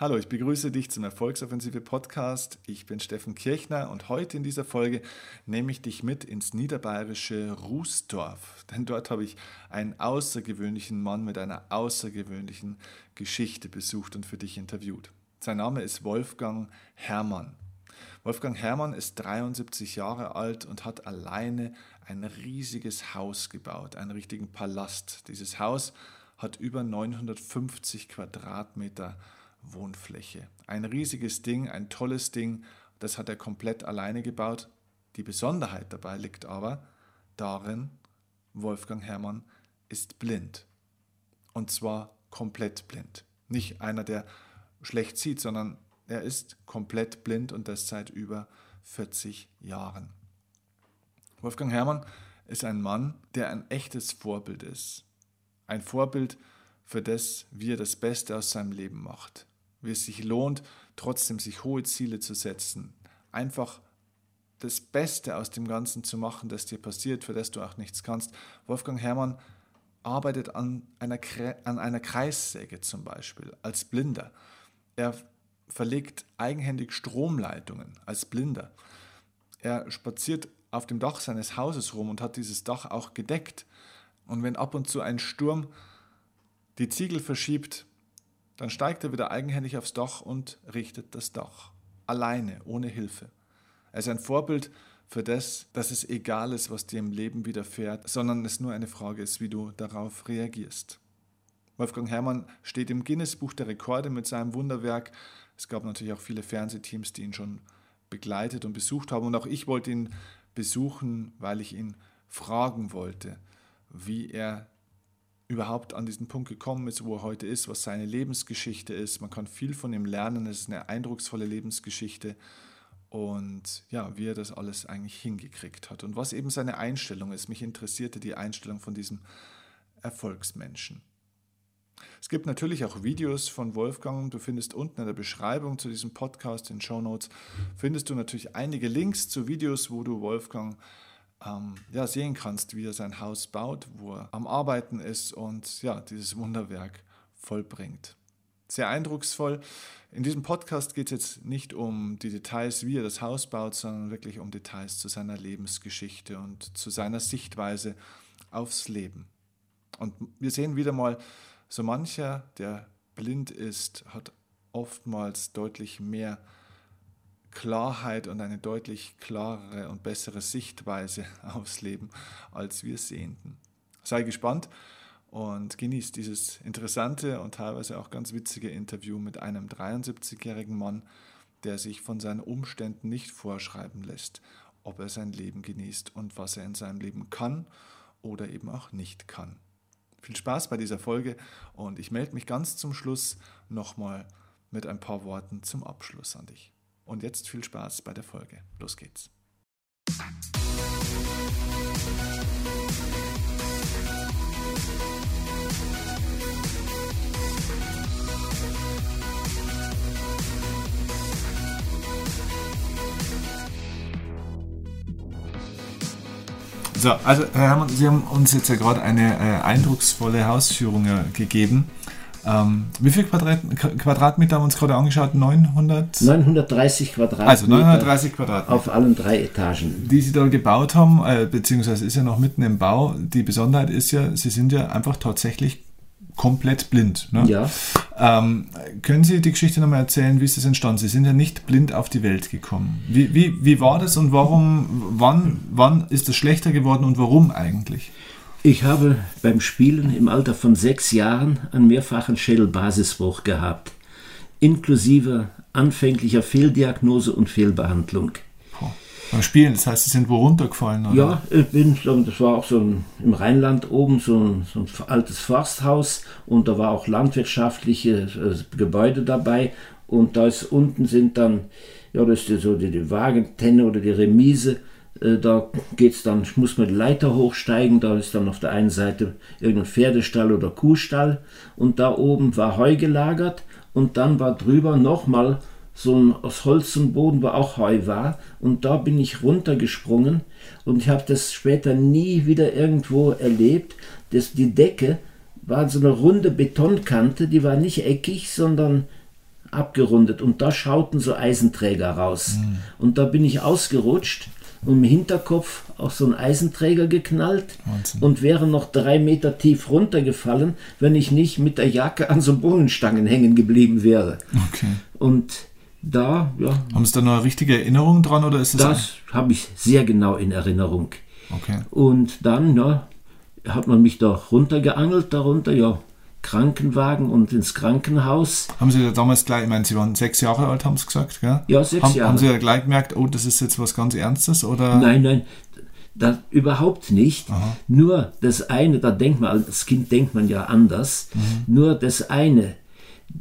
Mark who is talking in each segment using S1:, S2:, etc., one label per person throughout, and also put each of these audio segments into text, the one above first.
S1: Hallo, ich begrüße dich zum Erfolgsoffensive Podcast. Ich bin Steffen Kirchner und heute in dieser Folge nehme ich dich mit ins niederbayerische Rußdorf. Denn dort habe ich einen außergewöhnlichen Mann mit einer außergewöhnlichen Geschichte besucht und für dich interviewt. Sein Name ist Wolfgang Hermann. Wolfgang Hermann ist 73 Jahre alt und hat alleine ein riesiges Haus gebaut, einen richtigen Palast. Dieses Haus hat über 950 Quadratmeter Wohnfläche. Ein riesiges Ding, ein tolles Ding, das hat er komplett alleine gebaut. Die Besonderheit dabei liegt aber darin, Wolfgang Hermann ist blind. Und zwar komplett blind. Nicht einer, der schlecht sieht, sondern er ist komplett blind und das seit über 40 Jahren. Wolfgang Hermann ist ein Mann, der ein echtes Vorbild ist. Ein Vorbild für das, wie er das Beste aus seinem Leben macht wie es sich lohnt, trotzdem sich hohe Ziele zu setzen. Einfach das Beste aus dem Ganzen zu machen, das dir passiert, für das du auch nichts kannst. Wolfgang Herrmann arbeitet an einer, an einer Kreissäge zum Beispiel als Blinder. Er verlegt eigenhändig Stromleitungen als Blinder. Er spaziert auf dem Dach seines Hauses rum und hat dieses Dach auch gedeckt. Und wenn ab und zu ein Sturm die Ziegel verschiebt, dann steigt er wieder eigenhändig aufs Dach und richtet das Dach. Alleine, ohne Hilfe. Er ist ein Vorbild für das, dass es egal ist, was dir im Leben widerfährt, sondern es nur eine Frage ist, wie du darauf reagierst. Wolfgang Herrmann steht im Guinness-Buch der Rekorde mit seinem Wunderwerk. Es gab natürlich auch viele Fernsehteams, die ihn schon begleitet und besucht haben. Und auch ich wollte ihn besuchen, weil ich ihn fragen wollte, wie er überhaupt an diesen Punkt gekommen ist, wo er heute ist, was seine Lebensgeschichte ist. Man kann viel von ihm lernen, es ist eine eindrucksvolle Lebensgeschichte und ja, wie er das alles eigentlich hingekriegt hat und was eben seine Einstellung ist. Mich interessierte die Einstellung von diesem Erfolgsmenschen. Es gibt natürlich auch Videos von Wolfgang. Du findest unten in der Beschreibung zu diesem Podcast, in Show Notes, findest du natürlich einige Links zu Videos, wo du Wolfgang ähm, ja, sehen kannst, wie er sein Haus baut, wo er am Arbeiten ist und ja, dieses Wunderwerk vollbringt. Sehr eindrucksvoll. In diesem Podcast geht es jetzt nicht um die Details, wie er das Haus baut, sondern wirklich um Details zu seiner Lebensgeschichte und zu seiner Sichtweise aufs Leben. Und wir sehen wieder mal, so mancher, der blind ist, hat oftmals deutlich mehr Klarheit und eine deutlich klarere und bessere Sichtweise aufs Leben als wir Sehenden. Sei gespannt und genießt dieses interessante und teilweise auch ganz witzige Interview mit einem 73-jährigen Mann, der sich von seinen Umständen nicht vorschreiben lässt, ob er sein Leben genießt und was er in seinem Leben kann oder eben auch nicht kann. Viel Spaß bei dieser Folge und ich melde mich ganz zum Schluss nochmal mit ein paar Worten zum Abschluss an dich. Und jetzt viel Spaß bei der Folge. Los geht's. So, also Herr Hermann, Sie haben uns jetzt ja gerade eine äh, eindrucksvolle Hausführung äh, gegeben. Ähm, wie viel Quadrat, Quadratmeter haben wir uns gerade angeschaut? 900?
S2: 930 Quadratmeter.
S1: Also 930 Quadratmeter.
S2: Auf allen drei Etagen.
S1: Die Sie da gebaut haben, äh, beziehungsweise ist ja noch mitten im Bau. Die Besonderheit ist ja, Sie sind ja einfach tatsächlich komplett blind. Ne?
S2: Ja.
S1: Ähm, können Sie die Geschichte nochmal erzählen, wie ist das entstanden? Sie sind ja nicht blind auf die Welt gekommen. Wie, wie, wie war das und warum, wann, wann ist es schlechter geworden und warum eigentlich?
S2: Ich habe beim Spielen im Alter von sechs Jahren einen mehrfachen Schädelbasisbruch gehabt, inklusive anfänglicher Fehldiagnose und Fehlbehandlung.
S1: Beim Spielen, das heißt, Sie sind wo runtergefallen? Oder?
S2: Ja, ich bin, das war auch so ein, im Rheinland oben so ein, so ein altes Forsthaus und da war auch landwirtschaftliche äh, Gebäude dabei und da ist unten sind dann, ja, das ist so die, die Wagentenne oder die Remise da geht's dann, muss man die Leiter hochsteigen, da ist dann auf der einen Seite irgendein Pferdestall oder Kuhstall und da oben war Heu gelagert und dann war drüber nochmal so ein aus Holz und Boden, wo auch Heu war und da bin ich runtergesprungen und ich habe das später nie wieder irgendwo erlebt, dass die Decke war so eine runde Betonkante, die war nicht eckig, sondern abgerundet und da schauten so Eisenträger raus. Mhm. Und da bin ich ausgerutscht und im Hinterkopf auf so einen Eisenträger geknallt Wahnsinn. und wäre noch drei Meter tief runtergefallen, wenn ich nicht mit der Jacke an so Bohnenstangen hängen geblieben wäre. Okay. Und da, ja.
S1: Haben Sie da noch eine richtige Erinnerung dran oder ist
S2: es? Das habe ich sehr genau in Erinnerung. Okay. Und dann, ja, hat man mich da runtergeangelt, darunter, ja, Krankenwagen und ins Krankenhaus.
S1: Haben Sie da damals gleich, ich meine, Sie waren sechs Jahre alt, haben Sie gesagt, gell?
S2: Ja, sechs
S1: haben,
S2: Jahre.
S1: Haben Sie da gleich gemerkt, oh, das ist jetzt was ganz Ernstes, oder?
S2: Nein, nein, das, überhaupt nicht. Aha. Nur das eine, da denkt man, als Kind denkt man ja anders, mhm. nur das eine,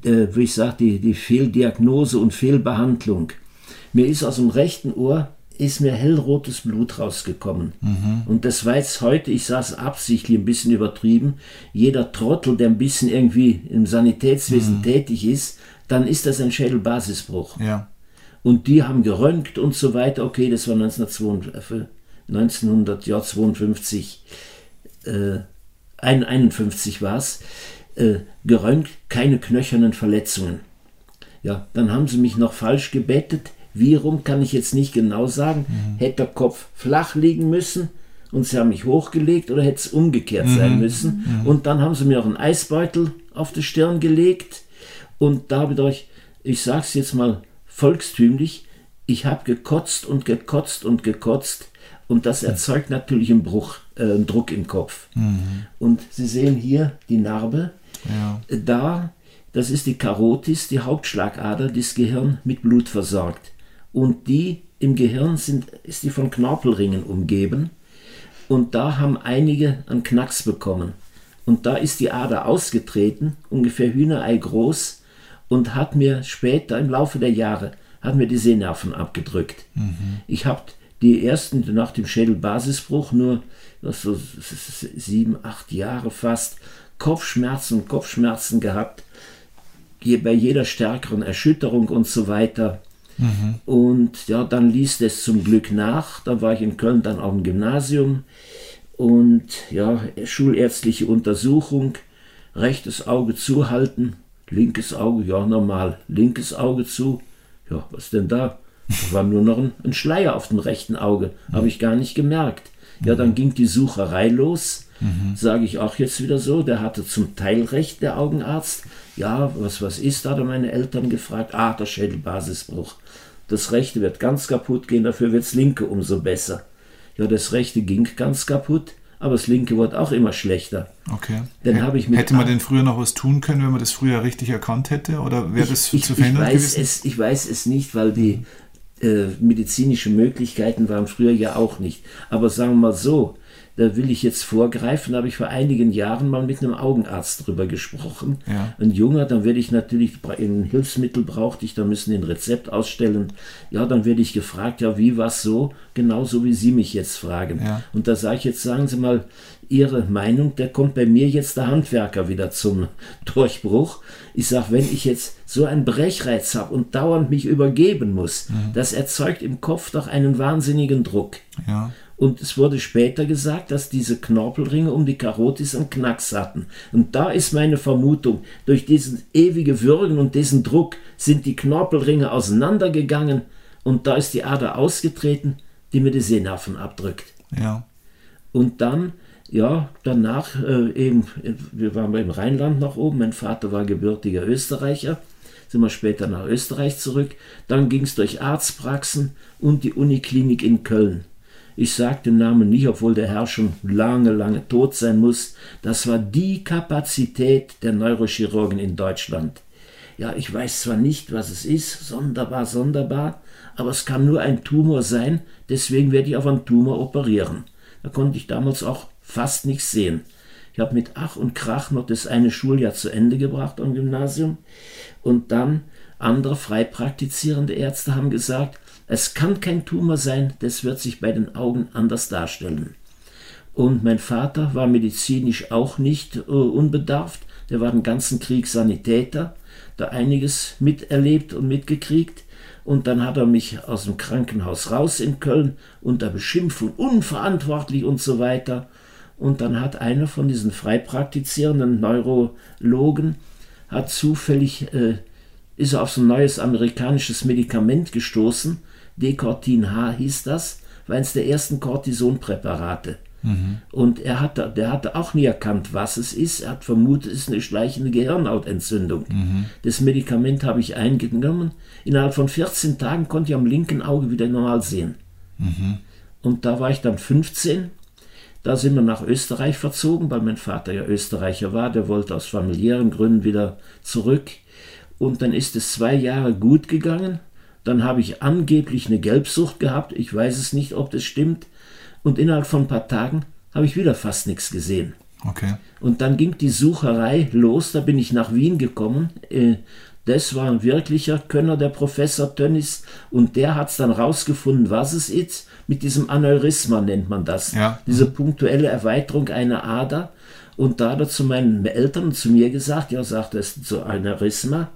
S2: äh, wie ich sage, die, die Fehldiagnose und Fehlbehandlung. Mir ist aus dem rechten Ohr ist mir hellrotes Blut rausgekommen. Mhm. Und das jetzt heute, ich saß absichtlich ein bisschen übertrieben, jeder Trottel, der ein bisschen irgendwie im Sanitätswesen mhm. tätig ist, dann ist das ein Schädelbasisbruch. Ja. Und die haben geröntgt und so weiter. Okay, das war 1952, 1952 äh, 51 war es. Äh, geröntgt, keine knöchernen Verletzungen. Ja, dann haben sie mich noch falsch gebettet wie rum kann ich jetzt nicht genau sagen. Mhm. Hätte der Kopf flach liegen müssen und sie haben mich hochgelegt oder hätte es umgekehrt mhm. sein müssen. Mhm. Und dann haben sie mir auch einen Eisbeutel auf die Stirn gelegt und da habe ich euch, ich sage es jetzt mal volkstümlich, ich habe gekotzt und gekotzt und gekotzt und das erzeugt natürlich einen Bruch, äh, einen Druck im Kopf. Mhm. Und Sie sehen hier die Narbe. Ja. Da, das ist die Karotis, die Hauptschlagader, die das Gehirn mit Blut versorgt und die im Gehirn sind, ist die von Knorpelringen umgeben und da haben einige einen Knacks bekommen. Und da ist die Ader ausgetreten, ungefähr Hühnerei groß, und hat mir später im Laufe der Jahre hat mir die Sehnerven abgedrückt. Mhm. Ich habe die ersten nach dem Schädelbasisbruch nur so sieben, acht Jahre fast Kopfschmerzen, Kopfschmerzen gehabt, bei jeder stärkeren Erschütterung und so weiter. Mhm. Und ja, dann ließ es zum Glück nach. Da war ich in Köln dann auch im Gymnasium. Und ja, schulärztliche Untersuchung, rechtes Auge zuhalten, linkes Auge, ja normal, linkes Auge zu. Ja, was denn da? Da war nur noch ein, ein Schleier auf dem rechten Auge, habe ich gar nicht gemerkt. Ja, dann ging die Sucherei los. Mhm. Sage ich auch jetzt wieder so, der hatte zum Teil recht, der Augenarzt. Ja, was, was ist, da? Hat meine Eltern gefragt. Ah, der Schädelbasisbruch. Das rechte wird ganz kaputt gehen, dafür wird das linke umso besser. Ja, das rechte ging ganz kaputt, aber das linke wurde auch immer schlechter.
S1: Okay. Dann habe ich hätte man denn früher noch was tun können, wenn man das früher richtig erkannt hätte? Oder wäre das
S2: ich,
S1: zu verhindern
S2: ich weiß gewesen? Es, ich weiß es nicht, weil die äh, medizinischen Möglichkeiten waren früher ja auch nicht. Aber sagen wir mal so, da will ich jetzt vorgreifen, da habe ich vor einigen Jahren mal mit einem Augenarzt drüber gesprochen. Ja. Ein junger, dann werde ich natürlich, ein Hilfsmittel brauchte ich, da müssen ein Rezept ausstellen. Ja, dann werde ich gefragt, ja, wie war es so? Genauso wie Sie mich jetzt fragen. Ja. Und da sage ich jetzt, sagen Sie mal, Ihre Meinung, da kommt bei mir jetzt der Handwerker wieder zum Durchbruch. Ich sage, wenn ich jetzt so einen Brechreiz habe und dauernd mich übergeben muss, mhm. das erzeugt im Kopf doch einen wahnsinnigen Druck. Ja. Und es wurde später gesagt, dass diese Knorpelringe um die Karotis einen Knacks hatten. Und da ist meine Vermutung, durch diesen ewige Würgen und diesen Druck sind die Knorpelringe auseinandergegangen und da ist die Ader ausgetreten, die mir die Sehnerven abdrückt. Ja. Und dann, ja, danach äh, eben, wir waren im Rheinland nach oben, mein Vater war gebürtiger Österreicher, sind wir später nach Österreich zurück. Dann ging es durch Arztpraxen und die Uniklinik in Köln. Ich sage den Namen nicht, obwohl der Herr schon lange, lange tot sein muss. Das war die Kapazität der Neurochirurgen in Deutschland. Ja, ich weiß zwar nicht, was es ist, sonderbar, sonderbar, aber es kann nur ein Tumor sein, deswegen werde ich auf einen Tumor operieren. Da konnte ich damals auch fast nichts sehen. Ich habe mit Ach und Krach noch das eine Schuljahr zu Ende gebracht am Gymnasium und dann andere frei praktizierende Ärzte haben gesagt, es kann kein Tumor sein, das wird sich bei den Augen anders darstellen. Und mein Vater war medizinisch auch nicht äh, unbedarft. Der war den ganzen Krieg Sanitäter, da einiges miterlebt und mitgekriegt. Und dann hat er mich aus dem Krankenhaus raus in Köln unter Beschimpfung, unverantwortlich und so weiter. Und dann hat einer von diesen frei praktizierenden Neurologen hat zufällig äh, ist er auf so ein neues amerikanisches Medikament gestoßen. Decortin H hieß das, war eines der ersten Cortisonpräparate. Mhm. Und er hatte, der hatte auch nie erkannt, was es ist. Er hat vermutet, es ist eine schleichende Gehirnhautentzündung. Mhm. Das Medikament habe ich eingenommen. Innerhalb von 14 Tagen konnte ich am linken Auge wieder normal sehen. Mhm. Und da war ich dann 15. Da sind wir nach Österreich verzogen, weil mein Vater ja Österreicher war. Der wollte aus familiären Gründen wieder zurück. Und dann ist es zwei Jahre gut gegangen. Dann habe ich angeblich eine Gelbsucht gehabt. Ich weiß es nicht, ob das stimmt. Und innerhalb von ein paar Tagen habe ich wieder fast nichts gesehen.
S1: Okay.
S2: Und dann ging die Sucherei los. Da bin ich nach Wien gekommen. Äh, das war ein wirklicher Könner, der Professor Tönnis. Und der hat es dann rausgefunden, was es ist. Mit diesem Aneurysma nennt man das.
S1: Ja.
S2: Diese punktuelle Erweiterung einer Ader. Und da hat er zu meinen Eltern und zu mir gesagt, ja, sagt er, es ist so Aneurysma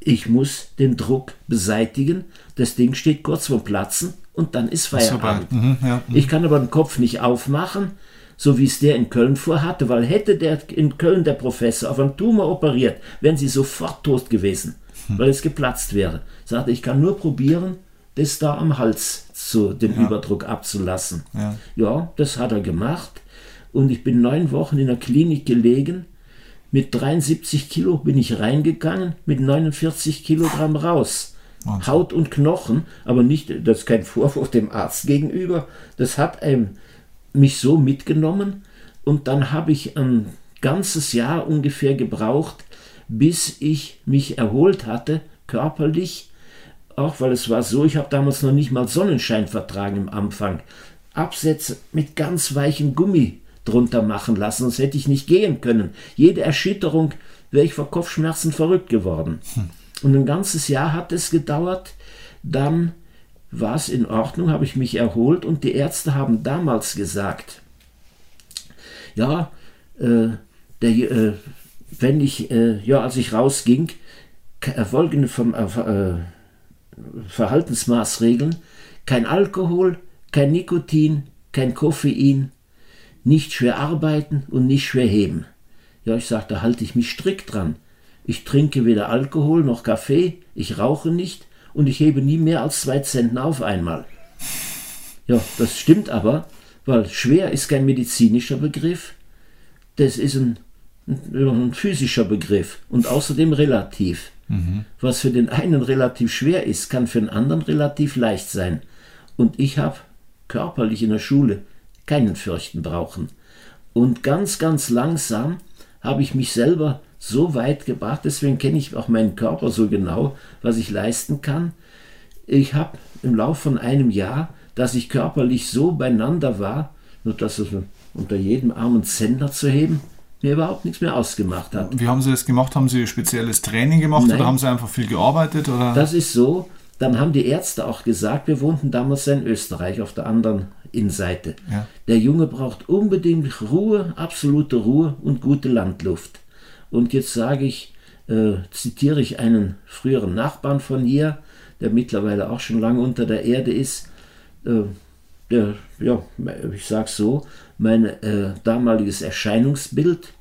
S2: ich muss den Druck beseitigen. Das Ding steht kurz vor Platzen und dann ist Feierabend. Mhm, ja, mhm. Ich kann aber den Kopf nicht aufmachen, so wie es der in Köln vorhatte, weil hätte der in Köln der Professor auf einen Tumor operiert, wären sie sofort tot gewesen, mhm. weil es geplatzt wäre. Sagte, ich kann nur probieren, das da am Hals zu, den ja. Überdruck abzulassen. Ja. ja, das hat er gemacht. Und ich bin neun Wochen in der Klinik gelegen mit 73 Kilo bin ich reingegangen, mit 49 Kilogramm raus. Wahnsinn. Haut und Knochen, aber nicht, das ist kein Vorwurf dem Arzt gegenüber, das hat einem mich so mitgenommen und dann habe ich ein ganzes Jahr ungefähr gebraucht, bis ich mich erholt hatte, körperlich, auch weil es war so, ich habe damals noch nicht mal Sonnenschein vertragen im Anfang. Absätze mit ganz weichem Gummi drunter machen lassen, sonst hätte ich nicht gehen können. Jede Erschütterung wäre ich vor Kopfschmerzen verrückt geworden. Hm. Und ein ganzes Jahr hat es gedauert. Dann war es in Ordnung, habe ich mich erholt und die Ärzte haben damals gesagt, ja, äh, der, äh, wenn ich, äh, ja, als ich rausging, folgende vom, äh, äh, Verhaltensmaßregeln, kein Alkohol, kein Nikotin, kein Koffein, nicht schwer arbeiten und nicht schwer heben. Ja, ich sage, da halte ich mich strikt dran. Ich trinke weder Alkohol noch Kaffee, ich rauche nicht und ich hebe nie mehr als zwei Zentner auf einmal. Ja, das stimmt aber, weil schwer ist kein medizinischer Begriff, das ist ein, ein, ein physischer Begriff und außerdem relativ. Mhm. Was für den einen relativ schwer ist, kann für den anderen relativ leicht sein. Und ich habe körperlich in der Schule keinen fürchten brauchen. Und ganz, ganz langsam habe ich mich selber so weit gebracht, deswegen kenne ich auch meinen Körper so genau, was ich leisten kann. Ich habe im Laufe von einem Jahr, dass ich körperlich so beieinander war, nur dass es unter jedem armen Zentner zu heben, mir überhaupt nichts mehr ausgemacht hat.
S1: Wie haben Sie das gemacht? Haben Sie spezielles Training gemacht Nein, oder haben Sie einfach viel gearbeitet? Oder?
S2: Das ist so. Dann haben die Ärzte auch gesagt, wir wohnten damals in Österreich auf der anderen Innenseite. Ja. Der Junge braucht unbedingt Ruhe, absolute Ruhe und gute Landluft. Und jetzt sage ich, äh, zitiere ich einen früheren Nachbarn von hier, der mittlerweile auch schon lange unter der Erde ist. Äh, der, ja, ich sage so, mein äh, damaliges Erscheinungsbild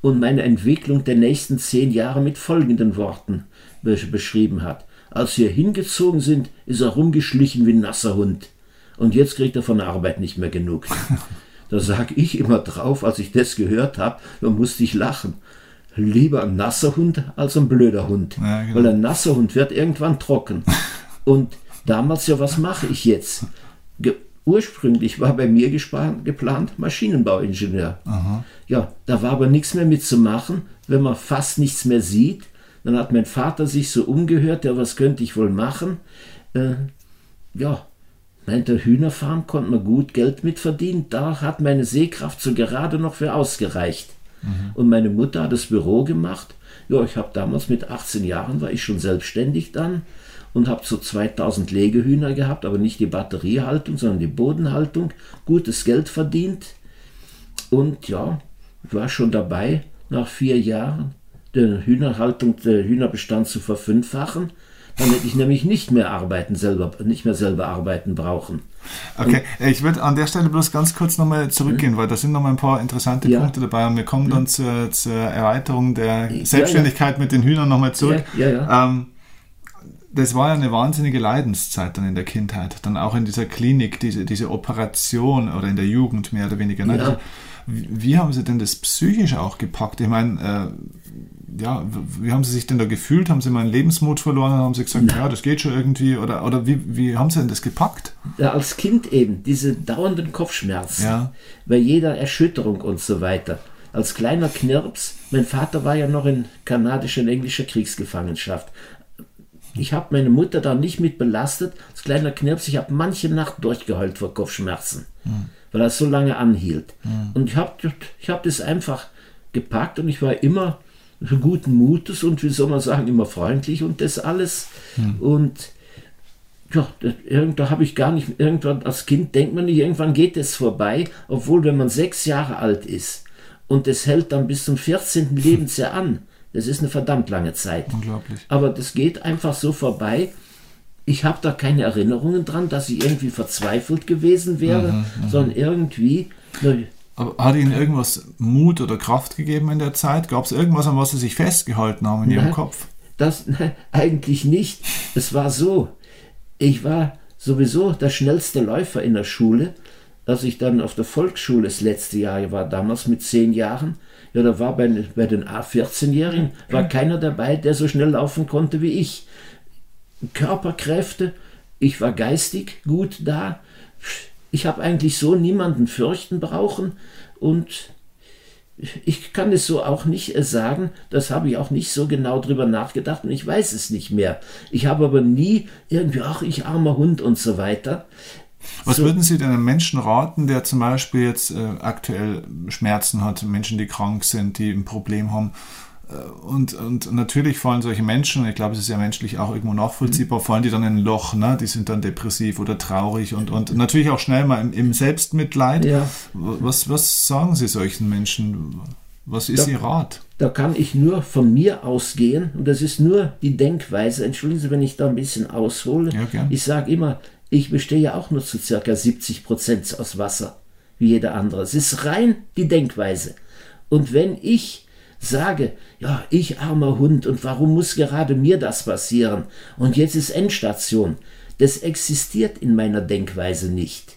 S2: und meine Entwicklung der nächsten zehn Jahre mit folgenden Worten beschrieben hat. Als wir hingezogen sind, ist er rumgeschlichen wie ein nasser Hund und jetzt kriegt er von der Arbeit nicht mehr genug. Da sage ich immer drauf, als ich das gehört habe, da musste ich lachen. Lieber ein nasser Hund als ein blöder Hund. Ja, genau. Weil ein nasser Hund wird irgendwann trocken. Und damals ja, was mache ich jetzt? Ge ursprünglich war bei mir geplant Maschinenbauingenieur. Aha. Ja, da war aber nichts mehr mitzumachen, wenn man fast nichts mehr sieht. Dann hat mein Vater sich so umgehört, ja, was könnte ich wohl machen? Äh, ja, Nein, der Hühnerfarm konnte man gut Geld mit verdienen. Da hat meine Sehkraft so gerade noch für ausgereicht. Mhm. Und meine Mutter hat das Büro gemacht. Ja, ich habe damals mit 18 Jahren war ich schon selbstständig dann und habe so 2000 Legehühner gehabt, aber nicht die Batteriehaltung, sondern die Bodenhaltung. Gutes Geld verdient. Und ja, ich war schon dabei, nach vier Jahren die Hühnerhaltung, den Hühnerbestand zu verfünffachen. Dann hätte ich nämlich nicht mehr arbeiten selber, nicht mehr selber arbeiten brauchen.
S1: Okay, und, ich würde an der Stelle bloß ganz kurz nochmal zurückgehen, mhm. weil da sind nochmal ein paar interessante ja. Punkte dabei und wir kommen dann mhm. zur, zur Erweiterung der Selbstständigkeit ja, ja. mit den Hühnern nochmal zurück. Ähm, das war ja eine wahnsinnige Leidenszeit dann in der Kindheit, dann auch in dieser Klinik, diese, diese Operation oder in der Jugend mehr oder weniger. Ne? Wie, wie, haben Sie denn das psychisch auch gepackt? Ich meine, äh, ja, wie haben Sie sich denn da gefühlt? Haben Sie mal einen Lebensmut verloren? Haben Sie gesagt, ja, das geht schon irgendwie? Oder, oder wie, wie haben Sie denn das gepackt?
S2: Ja, als Kind eben, diese dauernden Kopfschmerzen, ja. bei jeder Erschütterung und so weiter. Als kleiner Knirps, mein Vater war ja noch in kanadischer und englischer Kriegsgefangenschaft. Ich habe meine Mutter da nicht mit belastet. Als kleiner Knirps, ich habe manche Nacht durchgeheult vor Kopfschmerzen, mhm. weil das so lange anhielt. Mhm. Und ich habe ich hab das einfach gepackt und ich war immer guten Mutes und wie soll man sagen, immer freundlich und das alles. Mhm. Und ja, da habe ich gar nicht, irgendwann als Kind denkt man nicht, irgendwann geht es vorbei, obwohl wenn man sechs Jahre alt ist und es hält dann bis zum 14. Lebensjahr an, das ist eine verdammt lange Zeit.
S1: Unglaublich.
S2: Aber das geht einfach so vorbei. Ich habe da keine Erinnerungen dran, dass ich irgendwie verzweifelt gewesen wäre, mhm. sondern irgendwie.
S1: Aber hat Ihnen irgendwas Mut oder Kraft gegeben in der Zeit? Gab es irgendwas, an was Sie sich festgehalten haben in Ihrem nein, Kopf?
S2: Das nein, eigentlich nicht. Es war so. Ich war sowieso der schnellste Läufer in der Schule. Als ich dann auf der Volksschule das letzte Jahr war, damals mit zehn Jahren, ja, da war bei, bei den A14-Jährigen war keiner dabei, der so schnell laufen konnte wie ich. Körperkräfte, ich war geistig gut da. Ich habe eigentlich so niemanden fürchten brauchen und ich kann es so auch nicht äh, sagen, das habe ich auch nicht so genau drüber nachgedacht und ich weiß es nicht mehr. Ich habe aber nie irgendwie, ach, ich armer Hund und so weiter.
S1: Was so. würden Sie denn einem Menschen raten, der zum Beispiel jetzt äh, aktuell Schmerzen hat, Menschen, die krank sind, die ein Problem haben? Äh, und, und natürlich fallen solche Menschen, ich glaube, es ist ja menschlich auch irgendwo nachvollziehbar, mhm. fallen die dann in ein Loch, ne? die sind dann depressiv oder traurig und, und natürlich auch schnell mal im, im Selbstmitleid. Ja. Was, was sagen Sie solchen Menschen? Was ist da, Ihr Rat?
S2: Da kann ich nur von mir ausgehen und das ist nur die Denkweise. Entschuldigen Sie, wenn ich da ein bisschen aushole. Ja, ich sage immer, ich bestehe ja auch nur zu circa 70 Prozent aus Wasser, wie jeder andere. Es ist rein die Denkweise. Und wenn ich sage, ja, ich armer Hund und warum muss gerade mir das passieren? Und jetzt ist Endstation. Das existiert in meiner Denkweise nicht.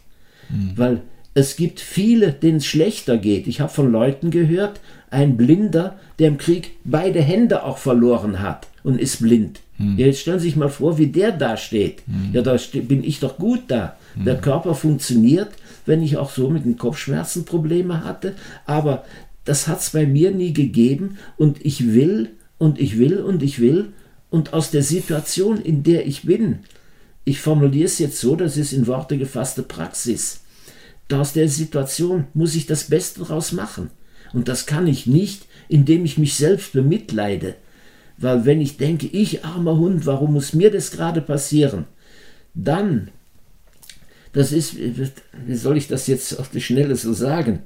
S2: Mhm. Weil es gibt viele, denen es schlechter geht. Ich habe von Leuten gehört, ein Blinder, der im Krieg beide Hände auch verloren hat und ist blind. Hm. Ja, jetzt stellen Sie sich mal vor, wie der da steht. Hm. Ja, da bin ich doch gut da. Hm. Der Körper funktioniert, wenn ich auch so mit den Kopfschmerzen Probleme hatte. Aber das hat es bei mir nie gegeben und ich will und ich will und ich will. Und aus der Situation, in der ich bin, ich formuliere es jetzt so, das ist in Worte gefasste Praxis. Aus der Situation muss ich das Beste daraus machen. Und das kann ich nicht, indem ich mich selbst bemitleide. Weil wenn ich denke, ich armer Hund, warum muss mir das gerade passieren? Dann, das ist, wie soll ich das jetzt auf die Schnelle so sagen?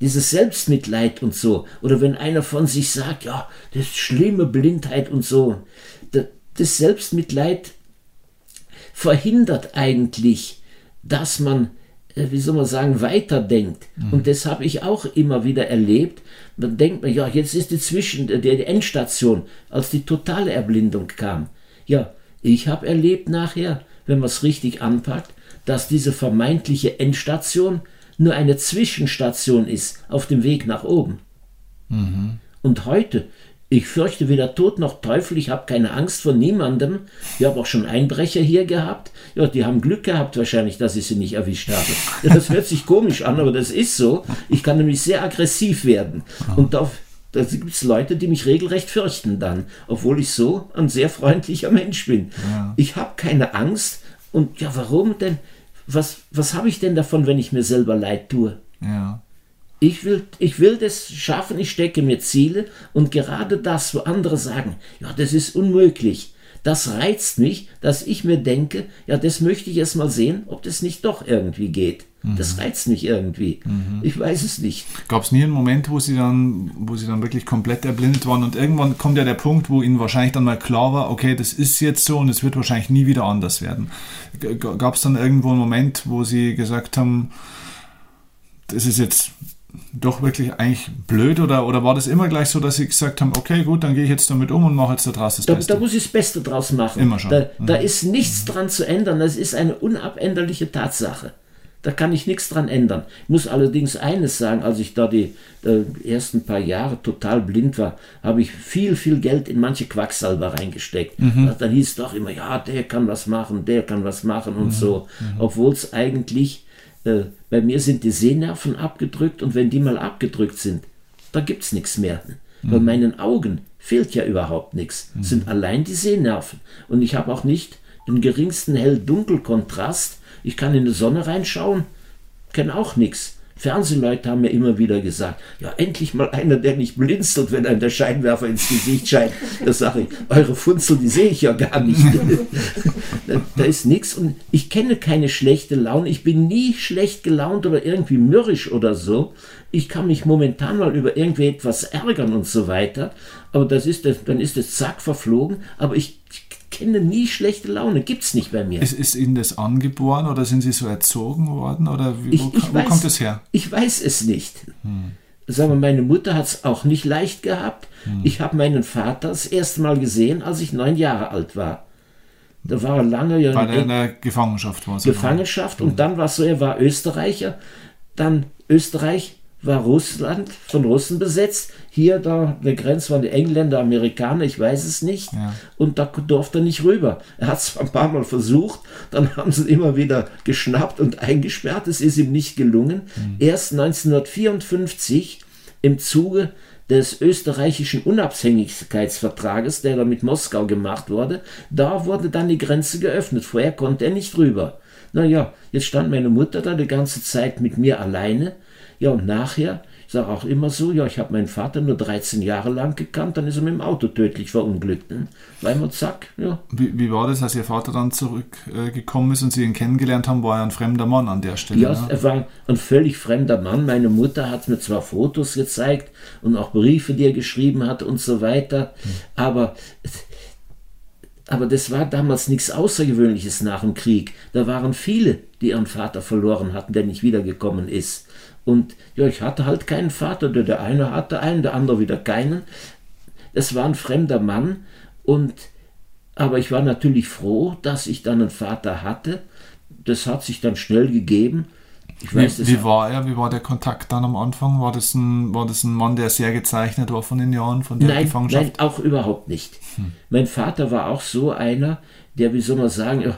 S2: Dieses Selbstmitleid und so. Oder wenn einer von sich sagt, ja, das ist schlimme Blindheit und so. Das Selbstmitleid verhindert eigentlich, dass man äh, wie soll man sagen, weiterdenkt. Mhm. Und das habe ich auch immer wieder erlebt. Dann denkt man, ja, jetzt ist die Zwischen, äh, die Endstation, als die totale Erblindung kam. Ja, ich habe erlebt nachher, wenn man es richtig anpackt, dass diese vermeintliche Endstation nur eine Zwischenstation ist auf dem Weg nach oben. Mhm. Und heute ich fürchte weder Tod noch Teufel, ich habe keine Angst vor niemandem. Ich habe auch schon Einbrecher hier gehabt. Ja, die haben Glück gehabt wahrscheinlich, dass ich sie nicht erwischt habe. Ja, das hört sich komisch an, aber das ist so. Ich kann nämlich sehr aggressiv werden. Und da, da gibt es Leute, die mich regelrecht fürchten dann, obwohl ich so ein sehr freundlicher Mensch bin. Ja. Ich habe keine Angst. Und ja, warum denn? Was, was habe ich denn davon, wenn ich mir selber leid tue? Ja. Ich will, ich will das schaffen, ich stecke mir Ziele und gerade das, wo andere sagen, ja, das ist unmöglich, das reizt mich, dass ich mir denke, ja, das möchte ich erst mal sehen, ob das nicht doch irgendwie geht. Mhm. Das reizt mich irgendwie. Mhm. Ich weiß es nicht.
S1: Gab es nie einen Moment, wo sie dann, wo sie dann wirklich komplett erblindet waren und irgendwann kommt ja der Punkt, wo ihnen wahrscheinlich dann mal klar war, okay, das ist jetzt so und es wird wahrscheinlich nie wieder anders werden. Gab es dann irgendwo einen Moment, wo sie gesagt haben, das ist jetzt doch wirklich eigentlich blöd oder, oder war das immer gleich so, dass Sie gesagt haben, okay, gut, dann gehe ich jetzt damit um und mache jetzt daraus das
S2: da,
S1: Beste?
S2: Da muss ich das Beste draus machen.
S1: Immer schon.
S2: Da, mhm. da ist nichts dran zu ändern, das ist eine unabänderliche Tatsache. Da kann ich nichts dran ändern. Ich muss allerdings eines sagen, als ich da die, die ersten paar Jahre total blind war, habe ich viel, viel Geld in manche Quacksalber reingesteckt. Mhm. Dann hieß es doch immer, ja, der kann was machen, der kann was machen und mhm. so. Mhm. Obwohl es eigentlich, äh, bei mir sind die Sehnerven abgedrückt und wenn die mal abgedrückt sind, da gibt es nichts mehr. Bei mhm. meinen Augen fehlt ja überhaupt nichts. Es sind allein die Sehnerven. Und ich habe auch nicht den geringsten Hell-Dunkel-Kontrast ich kann in die Sonne reinschauen, kenne auch nichts. Fernsehleute haben mir immer wieder gesagt, ja, endlich mal einer, der nicht blinzelt, wenn einem der Scheinwerfer ins Gesicht scheint. Da sage ich, eure Funzel, die sehe ich ja gar nicht. da, da, ist nichts und ich kenne keine schlechte Laune. Ich bin nie schlecht gelaunt oder irgendwie mürrisch oder so. Ich kann mich momentan mal über irgendwie etwas ärgern und so weiter. Aber das ist, dann ist es zack verflogen. Aber ich, ich kenne nie schlechte Laune. Gibt es nicht bei mir.
S1: Ist, ist, Ihnen das angeboren oder sind Sie so erzogen worden? Oder wie, ich, wo, ich wo weiß, kommt es her?
S2: Ich weiß es nicht. Hm. Sagen wir, meine Mutter hat es auch nicht leicht gehabt. Hm. Ich habe meinen Vater das erste Mal gesehen, als ich neun Jahre alt war. Da war er lange
S1: ja Bei in der Gefangenschaft
S2: war Gefangenschaft und dann war es so, er war Österreicher, dann Österreich, war Russland von Russen besetzt. Hier da der Grenze waren die Engländer, Amerikaner, ich weiß es nicht. Ja. Und da durfte er nicht rüber. Er hat es ein paar Mal versucht, dann haben sie ihn immer wieder geschnappt und eingesperrt. Es ist ihm nicht gelungen. Mhm. Erst 1954 im Zuge des österreichischen Unabhängigkeitsvertrages, der da mit Moskau gemacht wurde, da wurde dann die Grenze geöffnet. Vorher konnte er nicht rüber. Naja, jetzt stand meine Mutter da die ganze Zeit mit mir alleine ja, und nachher, ich sage auch immer so, ja, ich habe meinen Vater nur 13 Jahre lang gekannt, dann ist er mit dem Auto tödlich verunglückt. Ne? Weil man zack, ja.
S1: Wie, wie, war das, als Ihr Vater dann zurückgekommen äh, ist und Sie ihn kennengelernt haben, war er ein fremder Mann an der Stelle?
S2: Ja, ne? er war ein völlig fremder Mann. Meine Mutter hat mir zwar Fotos gezeigt und auch Briefe, die er geschrieben hat und so weiter, hm. aber aber das war damals nichts Außergewöhnliches nach dem Krieg. Da waren viele, die ihren Vater verloren hatten, der nicht wiedergekommen ist. Und ja, ich hatte halt keinen Vater. Der, eine hatte einen, der andere wieder keinen. Es war ein fremder Mann. Und, aber ich war natürlich froh, dass ich dann einen Vater hatte. Das hat sich dann schnell gegeben.
S1: Weiß, wie, wie war er? Wie war der Kontakt dann am Anfang? War das ein, war das ein Mann, der sehr gezeichnet war von den Jahren, von der
S2: nein,
S1: Gefangenschaft?
S2: Nein, auch überhaupt nicht. Hm. Mein Vater war auch so einer, der, wie soll man sagen,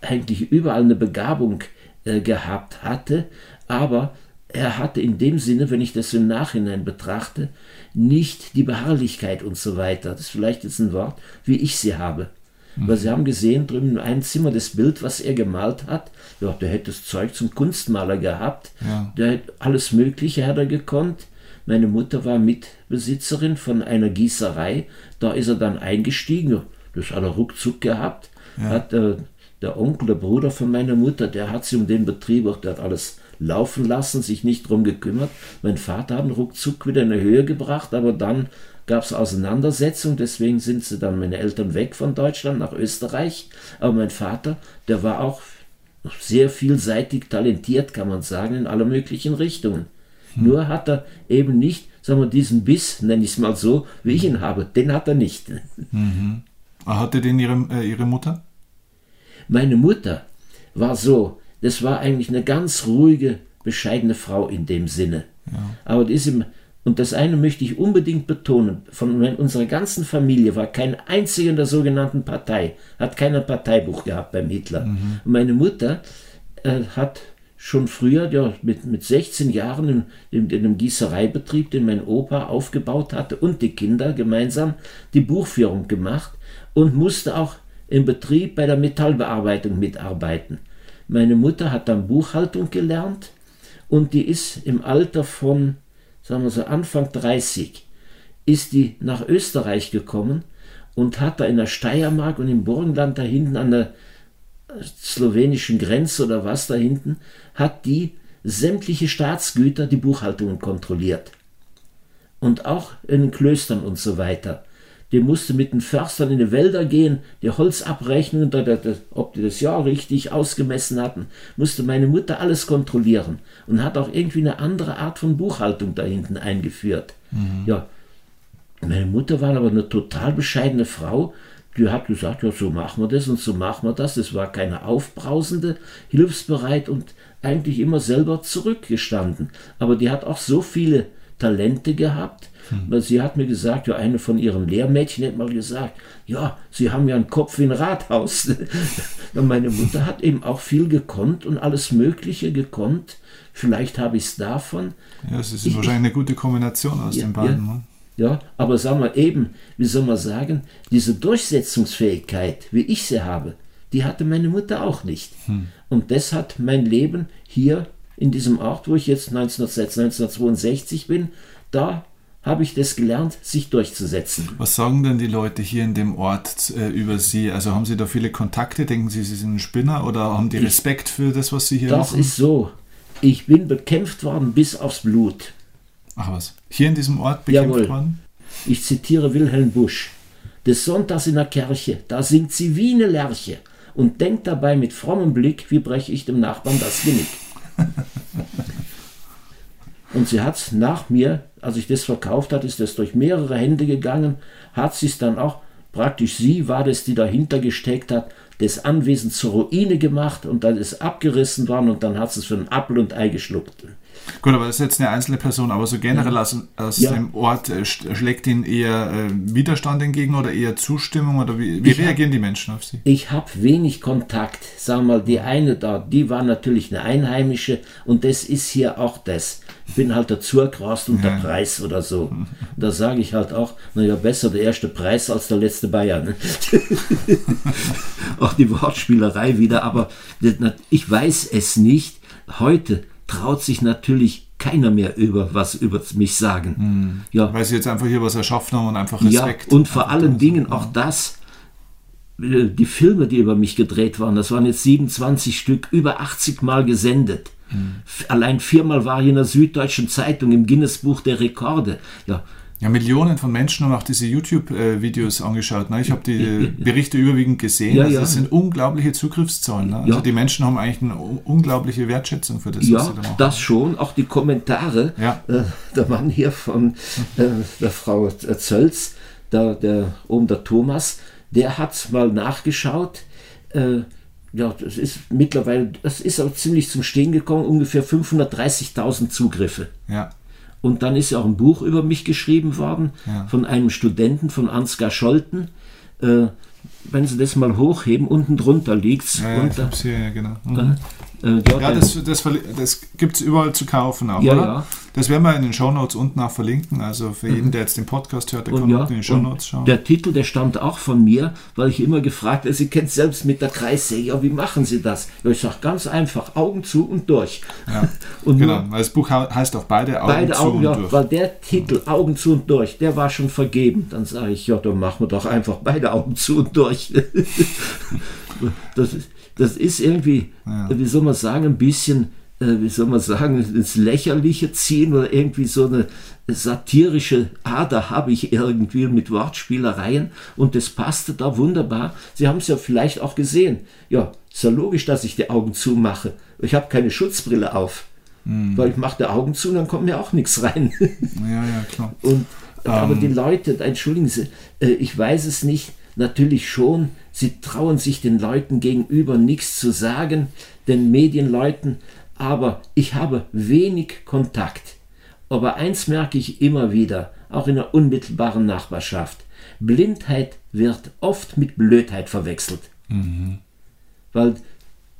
S2: eigentlich überall eine Begabung äh, gehabt hatte, aber er hatte in dem Sinne, wenn ich das im Nachhinein betrachte, nicht die Beharrlichkeit und so weiter. Das ist vielleicht jetzt ein Wort, wie ich sie habe. Mhm. Weil Sie haben gesehen, drüben in einem Zimmer das Bild, was er gemalt hat. Ja, der hätte das Zeug zum Kunstmaler gehabt. Ja. Der hat alles Mögliche hat er gekonnt. Meine Mutter war Mitbesitzerin von einer Gießerei. Da ist er dann eingestiegen. Das hat er ruckzuck gehabt. Ja. Hat äh, der Onkel, der Bruder von meiner Mutter, der hat sich um den Betrieb, auch der hat alles laufen lassen, sich nicht drum gekümmert. Mein Vater hat einen ruckzuck wieder in die Höhe gebracht, aber dann gab es Auseinandersetzungen, deswegen sind sie dann meine Eltern weg von Deutschland nach Österreich. Aber mein Vater, der war auch sehr vielseitig talentiert, kann man sagen, in alle möglichen Richtungen. Hm. Nur hat er eben nicht, sagen wir, diesen Biss, nenne ich es mal so, wie ich ihn habe. Den hat er nicht.
S1: Mhm. Hatte den ihre, äh, ihre Mutter?
S2: Meine Mutter war so, das war eigentlich eine ganz ruhige, bescheidene Frau in dem Sinne. Ja. Aber die ist im, und das eine möchte ich unbedingt betonen, von unserer ganzen Familie war kein einziger in der sogenannten Partei, hat kein Parteibuch gehabt beim Hitler. Mhm. Und meine Mutter äh, hat schon früher, ja, mit, mit 16 Jahren in, in, in einem Gießereibetrieb, den mein Opa aufgebaut hatte, und die Kinder gemeinsam die Buchführung gemacht und musste auch im Betrieb bei der Metallbearbeitung mitarbeiten. Meine Mutter hat dann Buchhaltung gelernt und die ist im Alter von, sagen wir so, Anfang 30, ist die nach Österreich gekommen und hat da in der Steiermark und im Burgenland da hinten an der slowenischen Grenze oder was da hinten, hat die sämtliche Staatsgüter, die Buchhaltungen kontrolliert. Und auch in Klöstern und so weiter. Die musste mit den Förstern in die Wälder gehen, die Holzabrechnungen, ob die das Jahr richtig ausgemessen hatten, musste meine Mutter alles kontrollieren und hat auch irgendwie eine andere Art von Buchhaltung da hinten eingeführt. Mhm. Ja, meine Mutter war aber eine total bescheidene Frau. Die hat gesagt, ja, so machen wir das und so machen wir das. Es war keine aufbrausende, hilfsbereit und eigentlich immer selber zurückgestanden. Aber die hat auch so viele Talente gehabt. Hm. Sie hat mir gesagt, ja, eine von ihren Lehrmädchen hat mal gesagt, ja, Sie haben ja einen Kopf wie ein Rathaus. und meine Mutter hat eben auch viel gekonnt und alles Mögliche gekonnt. Vielleicht habe ich es davon.
S1: Ja, es ist ich, wahrscheinlich eine gute Kombination aus ja, den beiden. Ja,
S2: ne? Ja, aber sagen wir eben, wie soll man sagen, diese Durchsetzungsfähigkeit, wie ich sie habe, die hatte meine Mutter auch nicht. Hm. Und das hat mein Leben hier in diesem Ort, wo ich jetzt 1962 bin, da habe ich das gelernt, sich durchzusetzen.
S1: Was sagen denn die Leute hier in dem Ort äh, über Sie? Also haben Sie da viele Kontakte? Denken Sie, Sie sind ein Spinner oder haben die Respekt für das, was Sie hier
S2: das machen? Das ist so. Ich bin bekämpft worden bis aufs Blut.
S1: Ach was. Hier in diesem Ort bekämpft Jawohl. worden?
S2: Ich zitiere Wilhelm Busch. Des Sonntags in der Kirche, da singt sie wie eine Lerche und denkt dabei mit frommem Blick, wie breche ich dem Nachbarn das Genick. Und sie hat nach mir, als ich das verkauft hat, ist das durch mehrere Hände gegangen, hat sie es dann auch, praktisch sie war das, die dahinter gesteckt hat, das Anwesen zur Ruine gemacht und dann ist abgerissen worden und dann hat sie es für ein Apfel und Ei geschluckt.
S1: Gut, aber das ist jetzt eine einzelne Person, aber so generell ja. aus, aus ja. dem Ort äh, schlägt Ihnen eher äh, Widerstand entgegen oder eher Zustimmung oder wie, wie reagieren hab, die Menschen auf Sie?
S2: Ich habe wenig Kontakt. Sagen wir mal, die eine da, die war natürlich eine Einheimische und das ist hier auch das. Ich bin halt dazu gerast und ja. der Preis oder so. Da sage ich halt auch, naja, besser der erste Preis als der letzte Bayern. Ne? auch die Wortspielerei wieder, aber ich weiß es nicht. Heute traut sich natürlich keiner mehr über was über mich sagen.
S1: Mhm. Ja. Weil sie jetzt einfach hier was erschaffen haben und einfach Respekt.
S2: Ja, und vor allen Dingen auch das, äh, die Filme, die über mich gedreht waren, das waren jetzt 27 Stück, über 80 Mal gesendet. Mhm. Allein viermal war ich in der Süddeutschen Zeitung im Guinness-Buch der Rekorde. Ja,
S1: ja, Millionen von Menschen haben auch diese YouTube-Videos angeschaut. Ne? Ich habe die Berichte überwiegend gesehen. Ja, also das sind unglaubliche Zugriffszahlen. Ne? Also ja. die Menschen haben eigentlich eine unglaubliche Wertschätzung für das,
S2: ja, was sie da machen. Das schon, auch die Kommentare. Ja. Äh, der Mann hier von äh, der Frau Zölz, der, der, oben der Thomas, der hat mal nachgeschaut. Äh, ja, das ist mittlerweile, das ist auch ziemlich zum Stehen gekommen, ungefähr 530.000 Zugriffe. Ja. Und dann ist ja auch ein Buch über mich geschrieben worden ja. von einem Studenten von Ansgar Scholten. Äh, wenn Sie das mal hochheben, unten drunter liegt es.
S1: Ja, ja, ich hier, ja, genau. Mhm. Äh, ja, das, das, das gibt es überall zu kaufen auch, ja, oder? Ja. Das werden wir in den Shownotes unten auch verlinken. Also für jeden, mhm. der jetzt den Podcast hört, der und kann ja, in den Shownotes schauen.
S2: Der Titel, der stammt auch von mir, weil ich immer gefragt habe, Sie kennen selbst mit der Kreissäge, ja, wie machen Sie das? Ja, ich sage ganz einfach, Augen zu und durch.
S1: Ja, und genau, weil das Buch heißt auch beide Augen beide zu Augen, und
S2: ja, durch. Weil der Titel, Augen zu und durch, der war schon vergeben. Dann sage ich, ja, dann machen wir doch einfach beide Augen zu und durch. das ist das ist irgendwie, wie soll man sagen, ein bisschen, wie soll man sagen, ins Lächerliche ziehen oder irgendwie so eine satirische Ader habe ich irgendwie mit Wortspielereien und das passte da wunderbar. Sie haben es ja vielleicht auch gesehen. Ja, ist ja logisch, dass ich die Augen zumache. Ich habe keine Schutzbrille auf. Mhm. Weil ich mache die Augen zu und dann kommt mir auch nichts rein.
S1: Ja, ja, klar.
S2: Und, aber um. die ähm. Leute, entschuldigen Sie, äh, ich weiß es nicht, natürlich schon, sie trauen sich den Leuten gegenüber nichts zu sagen, den Medienleuten, aber ich habe wenig Kontakt. Aber eins merke ich immer wieder, auch in der unmittelbaren Nachbarschaft. Blindheit wird oft mit Blödheit verwechselt. Mhm. Weil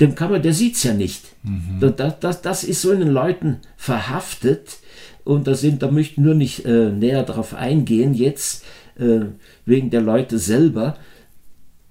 S2: dem kann man, der sieht es ja nicht. Mhm. Das, das, das ist so in den Leuten verhaftet und da sind, da möchte ich nur nicht äh, näher darauf eingehen jetzt, äh, wegen der Leute selber,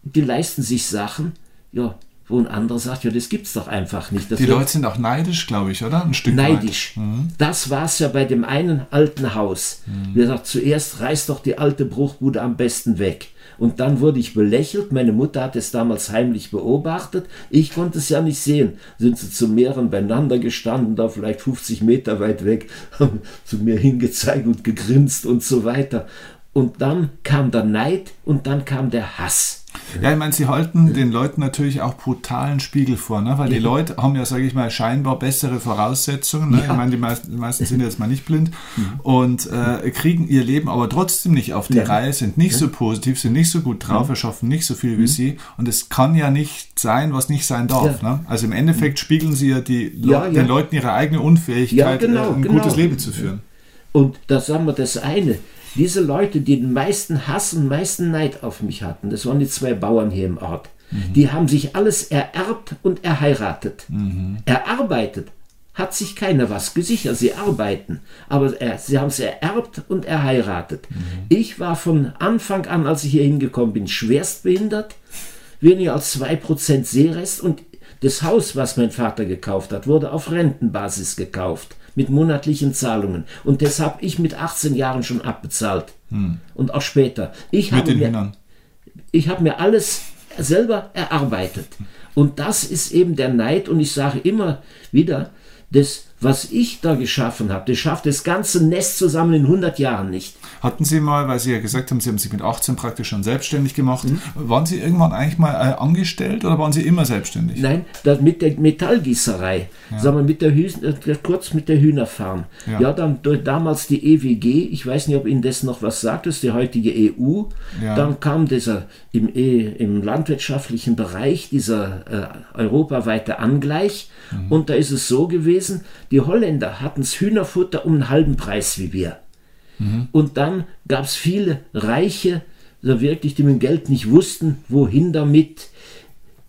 S2: die leisten sich Sachen, ja, wo ein anderer sagt, ja, das gibt's doch einfach nicht. Das
S1: die Leute sind auch neidisch, glaube ich, oder?
S2: Ein Stück neidisch. Mhm. Das war's ja bei dem einen alten Haus. Mhm. Wir sagt zuerst reiß doch die alte Bruchbude am besten weg. Und dann wurde ich belächelt. Meine Mutter hat es damals heimlich beobachtet. Ich konnte es ja nicht sehen. Sind sie zu mehreren beieinander gestanden, da vielleicht 50 Meter weit weg, haben zu mir hingezeigt und gegrinst und so weiter. Und dann kam der Neid und dann kam der Hass.
S1: Ja, ich meine, sie halten den Leuten natürlich auch brutalen Spiegel vor, ne? weil die Leute haben ja, sage ich mal, scheinbar bessere Voraussetzungen. Ne? Ja. Ich meine, die meisten, die meisten, sind jetzt mal nicht blind mhm. und äh, kriegen ihr Leben aber trotzdem nicht auf die ja. Reihe, sind nicht so positiv, sind nicht so gut drauf, erschaffen nicht so viel wie mhm. sie. Und es kann ja nicht sein, was nicht sein darf. Ne? Also im Endeffekt spiegeln sie ja, die Le den Leuten ihre eigene Unfähigkeit, genau, ein genau. gutes Leben zu führen.
S2: Und da sagen wir das eine. Diese Leute, die den meisten Hass und meisten Neid auf mich hatten, das waren die zwei Bauern hier im Ort, mhm. die haben sich alles ererbt und erheiratet. Mhm. Erarbeitet hat sich keiner was gesichert. Sie arbeiten, aber er, sie haben es ererbt und erheiratet. Mhm. Ich war von Anfang an, als ich hier hingekommen bin, schwerstbehindert, weniger als 2% Sehrest und das Haus, was mein Vater gekauft hat, wurde auf Rentenbasis gekauft mit monatlichen Zahlungen. Und das habe ich mit 18 Jahren schon abbezahlt. Hm. Und auch später. Ich mit habe den mir, Hühnern. Ich habe mir alles selber erarbeitet. Und das ist eben der Neid. Und ich sage immer wieder, das was ich da geschaffen habe, das schafft das ganze Nest zusammen in 100 Jahren nicht.
S1: Hatten Sie mal, weil Sie ja gesagt haben, Sie haben sich mit 18 praktisch schon selbstständig gemacht, mhm. waren Sie irgendwann eigentlich mal äh, angestellt oder waren Sie immer selbstständig?
S2: Nein, das mit der Metallgießerei, ja. sagen wir mit der Hühn, äh, kurz mit der Hühnerfarm. Ja, ja dann damals die EWG, ich weiß nicht, ob Ihnen das noch was sagt, das ist die heutige EU. Ja. Dann kam dieser im, e, im landwirtschaftlichen Bereich dieser äh, europaweite Angleich mhm. und da ist es so gewesen, die Holländer hatten das Hühnerfutter um einen halben Preis wie wir. Mhm. Und dann gab es viele Reiche, so wirklich, die mit dem Geld nicht wussten, wohin damit.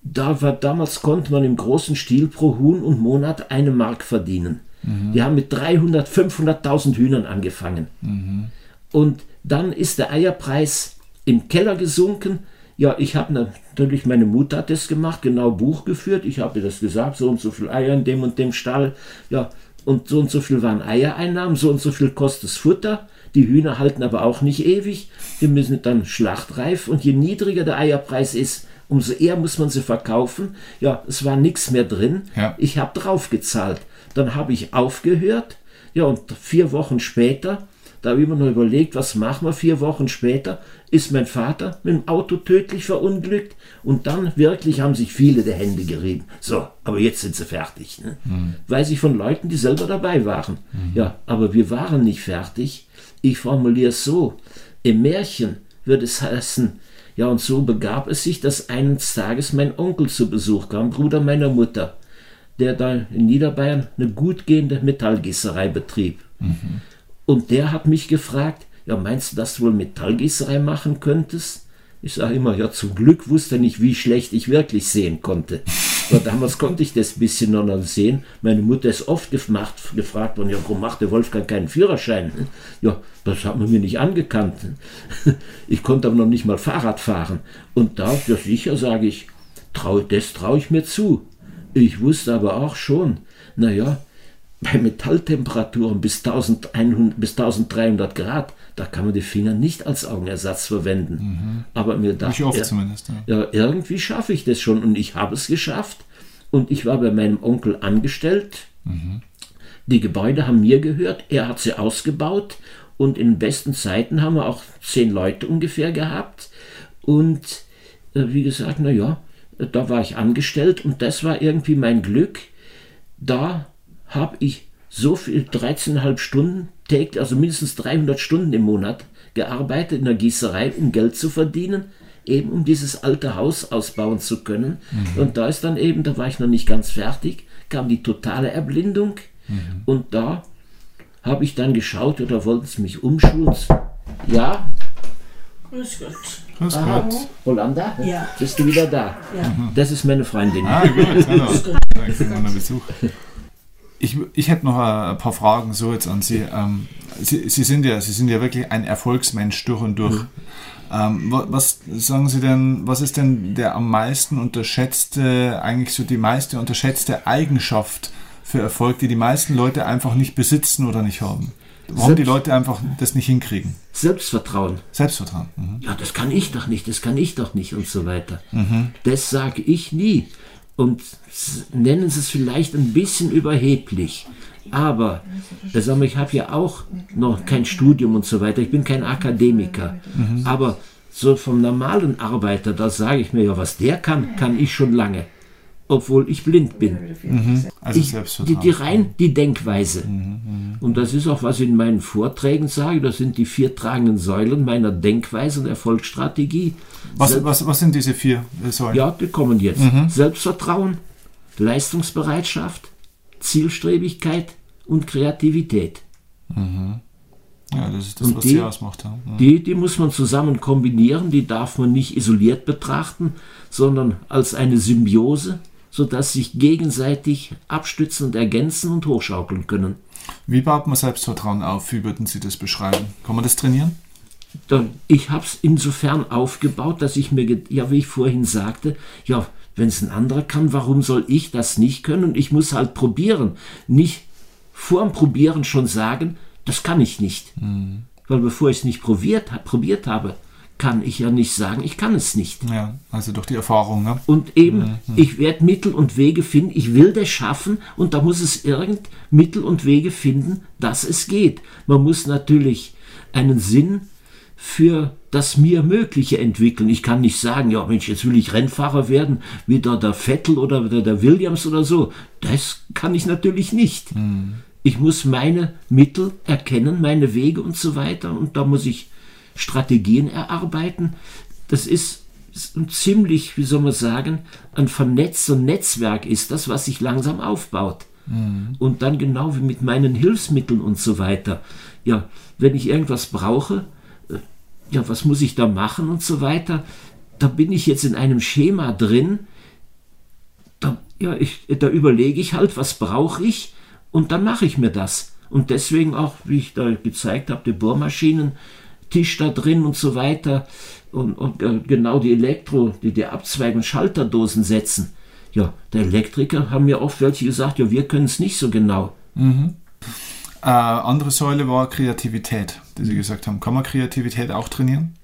S2: Da war, damals konnte man im großen Stil pro Huhn und Monat eine Mark verdienen. Mhm. Die haben mit 300, 500.000 Hühnern angefangen. Mhm. Und dann ist der Eierpreis im Keller gesunken. Ja, ich habe natürlich, meine Mutter hat das gemacht, genau Buch geführt. Ich habe ihr das gesagt, so und so viel Eier in dem und dem Stall. Ja, und so und so viel waren Eiereinnahmen, so und so viel kostet das Futter. Die Hühner halten aber auch nicht ewig. Die müssen dann schlachtreif. Und je niedriger der Eierpreis ist, umso eher muss man sie verkaufen. Ja, es war nichts mehr drin. Ja. Ich habe draufgezahlt. Dann habe ich aufgehört. Ja, und vier Wochen später da habe ich mir noch überlegt, was machen wir vier Wochen später? Ist mein Vater mit dem Auto tödlich verunglückt? Und dann wirklich haben sich viele die Hände gerieben. So, aber jetzt sind sie fertig. Ne? Mhm. Weiß ich von Leuten, die selber dabei waren. Mhm. Ja, aber wir waren nicht fertig. Ich formuliere es so. Im Märchen wird es heißen, ja, und so begab es sich, dass eines Tages mein Onkel zu Besuch kam, Bruder meiner Mutter, der da in Niederbayern eine gut gehende Metallgießerei betrieb. Mhm. Und der hat mich gefragt, ja, meinst du, dass du wohl Metallgießerei machen könntest? Ich sage immer, ja, zum Glück wusste er nicht, wie schlecht ich wirklich sehen konnte. Aber damals konnte ich das ein bisschen noch sehen. Meine Mutter ist oft gemacht, gefragt worden, ja, warum macht der Wolfgang keinen Führerschein? Ja, das hat man mir nicht angekannt. Ich konnte aber noch nicht mal Fahrrad fahren. Und da, ja sicher, sage ich, trau, das traue ich mir zu. Ich wusste aber auch schon, naja, bei Metalltemperaturen bis, 1100, bis 1300 Grad, da kann man die Finger nicht als Augenersatz verwenden. Mhm. Aber mir dachte,
S1: ich zumindest.
S2: Ja. ja irgendwie schaffe ich das schon und ich habe es geschafft. Und ich war bei meinem Onkel angestellt. Mhm. Die Gebäude haben mir gehört, er hat sie ausgebaut und in besten Zeiten haben wir auch zehn Leute ungefähr gehabt. Und äh, wie gesagt, naja, da war ich angestellt und das war irgendwie mein Glück. Da habe ich so viel, 13,5 Stunden täglich, also mindestens 300 Stunden im Monat gearbeitet in der Gießerei, um Geld zu verdienen, eben um dieses alte Haus ausbauen zu können. Mhm. Und da ist dann eben, da war ich noch nicht ganz fertig, kam die totale Erblindung. Mhm. Und da habe ich dann geschaut, oder wollten sie mich umschulen. Ja? Grüß Gott. Grüß Gott. Holanda? Ja. Bist du wieder da? Ja. Das ist meine Freundin. Ah, gut. Hallo. Danke für meinen Besuch
S1: ich, ich hätte noch ein paar Fragen so jetzt an Sie. Ähm, Sie, Sie, sind ja, Sie sind ja wirklich ein Erfolgsmensch durch und durch. Mhm. Ähm, was sagen Sie denn, was ist denn der am meisten unterschätzte, eigentlich so die meiste unterschätzte Eigenschaft für Erfolg, die die meisten Leute einfach nicht besitzen oder nicht haben? Warum Selbst, die Leute einfach das nicht hinkriegen?
S2: Selbstvertrauen.
S1: Selbstvertrauen. Mhm.
S2: Ja, das kann ich doch nicht, das kann ich doch nicht und so weiter. Mhm. Das sage ich nie. Und nennen Sie es vielleicht ein bisschen überheblich. Aber sag mal, ich habe ja auch noch kein Studium und so weiter. Ich bin kein Akademiker. Mhm. Aber so vom normalen Arbeiter, da sage ich mir ja, was der kann, kann ich schon lange obwohl ich blind bin. Mhm. Also ich, die, die rein die Denkweise. Mhm, mhm. Und das ist auch, was ich in meinen Vorträgen sage, das sind die vier tragenden Säulen meiner Denkweise und Erfolgsstrategie.
S1: Was, was, was sind diese vier Säulen?
S2: Ja, die kommen jetzt. Mhm. Selbstvertrauen, Leistungsbereitschaft, Zielstrebigkeit und Kreativität.
S1: Mhm. Ja, das ist das, und was die, sie ausmacht. Ja.
S2: Die, die muss man zusammen kombinieren, die darf man nicht isoliert betrachten, sondern als eine Symbiose sodass sich gegenseitig abstützen und ergänzen und hochschaukeln können.
S1: Wie baut man Selbstvertrauen auf? Wie würden Sie das beschreiben? Kann man das trainieren?
S2: Ich habe es insofern aufgebaut, dass ich mir, ja, wie ich vorhin sagte, ja, wenn es ein anderer kann, warum soll ich das nicht können? Und ich muss halt probieren. Nicht vor dem Probieren schon sagen, das kann ich nicht. Mhm. Weil bevor ich es nicht probiert, probiert habe, kann ich ja nicht sagen, ich kann es nicht.
S1: Ja, also durch die Erfahrung. Ne?
S2: Und eben, mhm. ich werde Mittel und Wege finden, ich will das schaffen und da muss es irgend Mittel und Wege finden, dass es geht. Man muss natürlich einen Sinn für das mir Mögliche entwickeln. Ich kann nicht sagen, ja Mensch, jetzt will ich Rennfahrer werden, wie da der Vettel oder der, der Williams oder so. Das kann ich natürlich nicht. Mhm. Ich muss meine Mittel erkennen, meine Wege und so weiter und da muss ich Strategien erarbeiten. Das ist ziemlich, wie soll man sagen, ein vernetzter Netzwerk ist das, was sich langsam aufbaut. Mhm. Und dann genau wie mit meinen Hilfsmitteln und so weiter. Ja, wenn ich irgendwas brauche, äh, ja, was muss ich da machen und so weiter, da bin ich jetzt in einem Schema drin. Da, ja, ich, da überlege ich halt, was brauche ich und dann mache ich mir das. Und deswegen auch, wie ich da gezeigt habe, die Bohrmaschinen, Tisch da drin und so weiter und, und äh, genau die Elektro, die, die Abzweigen Schalterdosen setzen. Ja, der Elektriker haben mir oft welche gesagt, ja, wir können es nicht so genau.
S1: Mhm. Äh, andere Säule war Kreativität, die Sie gesagt haben. Kann man Kreativität auch trainieren?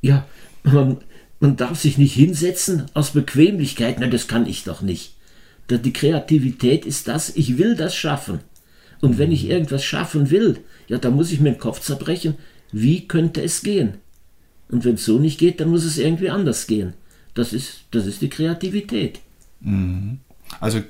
S2: Ja, man, man darf sich nicht hinsetzen aus Bequemlichkeit. Nein, das kann ich doch nicht. Die Kreativität ist das, ich will das schaffen. Und wenn ich irgendwas schaffen will, ja, dann muss ich mir den Kopf zerbrechen, wie könnte es gehen? Und wenn es so nicht geht, dann muss es irgendwie anders gehen. Das ist, das ist die Kreativität.
S1: Mhm. Also äh,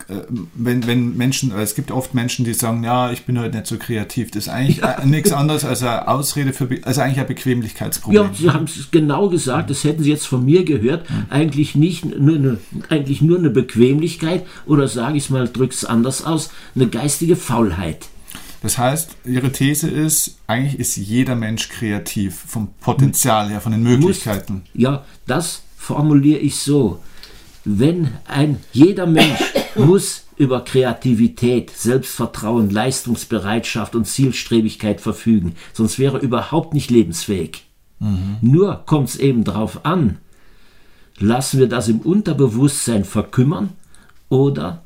S1: wenn, wenn Menschen, es gibt oft Menschen, die sagen, ja, ich bin heute nicht so kreativ. Das ist eigentlich ja. Äh, nichts anderes als eine Ausrede für, also eigentlich ein Bequemlichkeitsproblem.
S2: Ja, Sie haben es genau gesagt, das hätten Sie jetzt von mir gehört. Mhm. Eigentlich nicht nur eine, eigentlich nur eine Bequemlichkeit oder sage ich es mal, drücke es anders aus, eine geistige Faulheit.
S1: Das heißt, Ihre These ist, eigentlich ist jeder Mensch kreativ, vom Potenzial her, von den Möglichkeiten.
S2: Muss, ja, das formuliere ich so. Wenn ein jeder Mensch muss über Kreativität, Selbstvertrauen, Leistungsbereitschaft und Zielstrebigkeit verfügen, sonst wäre er überhaupt nicht lebensfähig. Mhm. Nur kommt es eben darauf an, lassen wir das im Unterbewusstsein verkümmern oder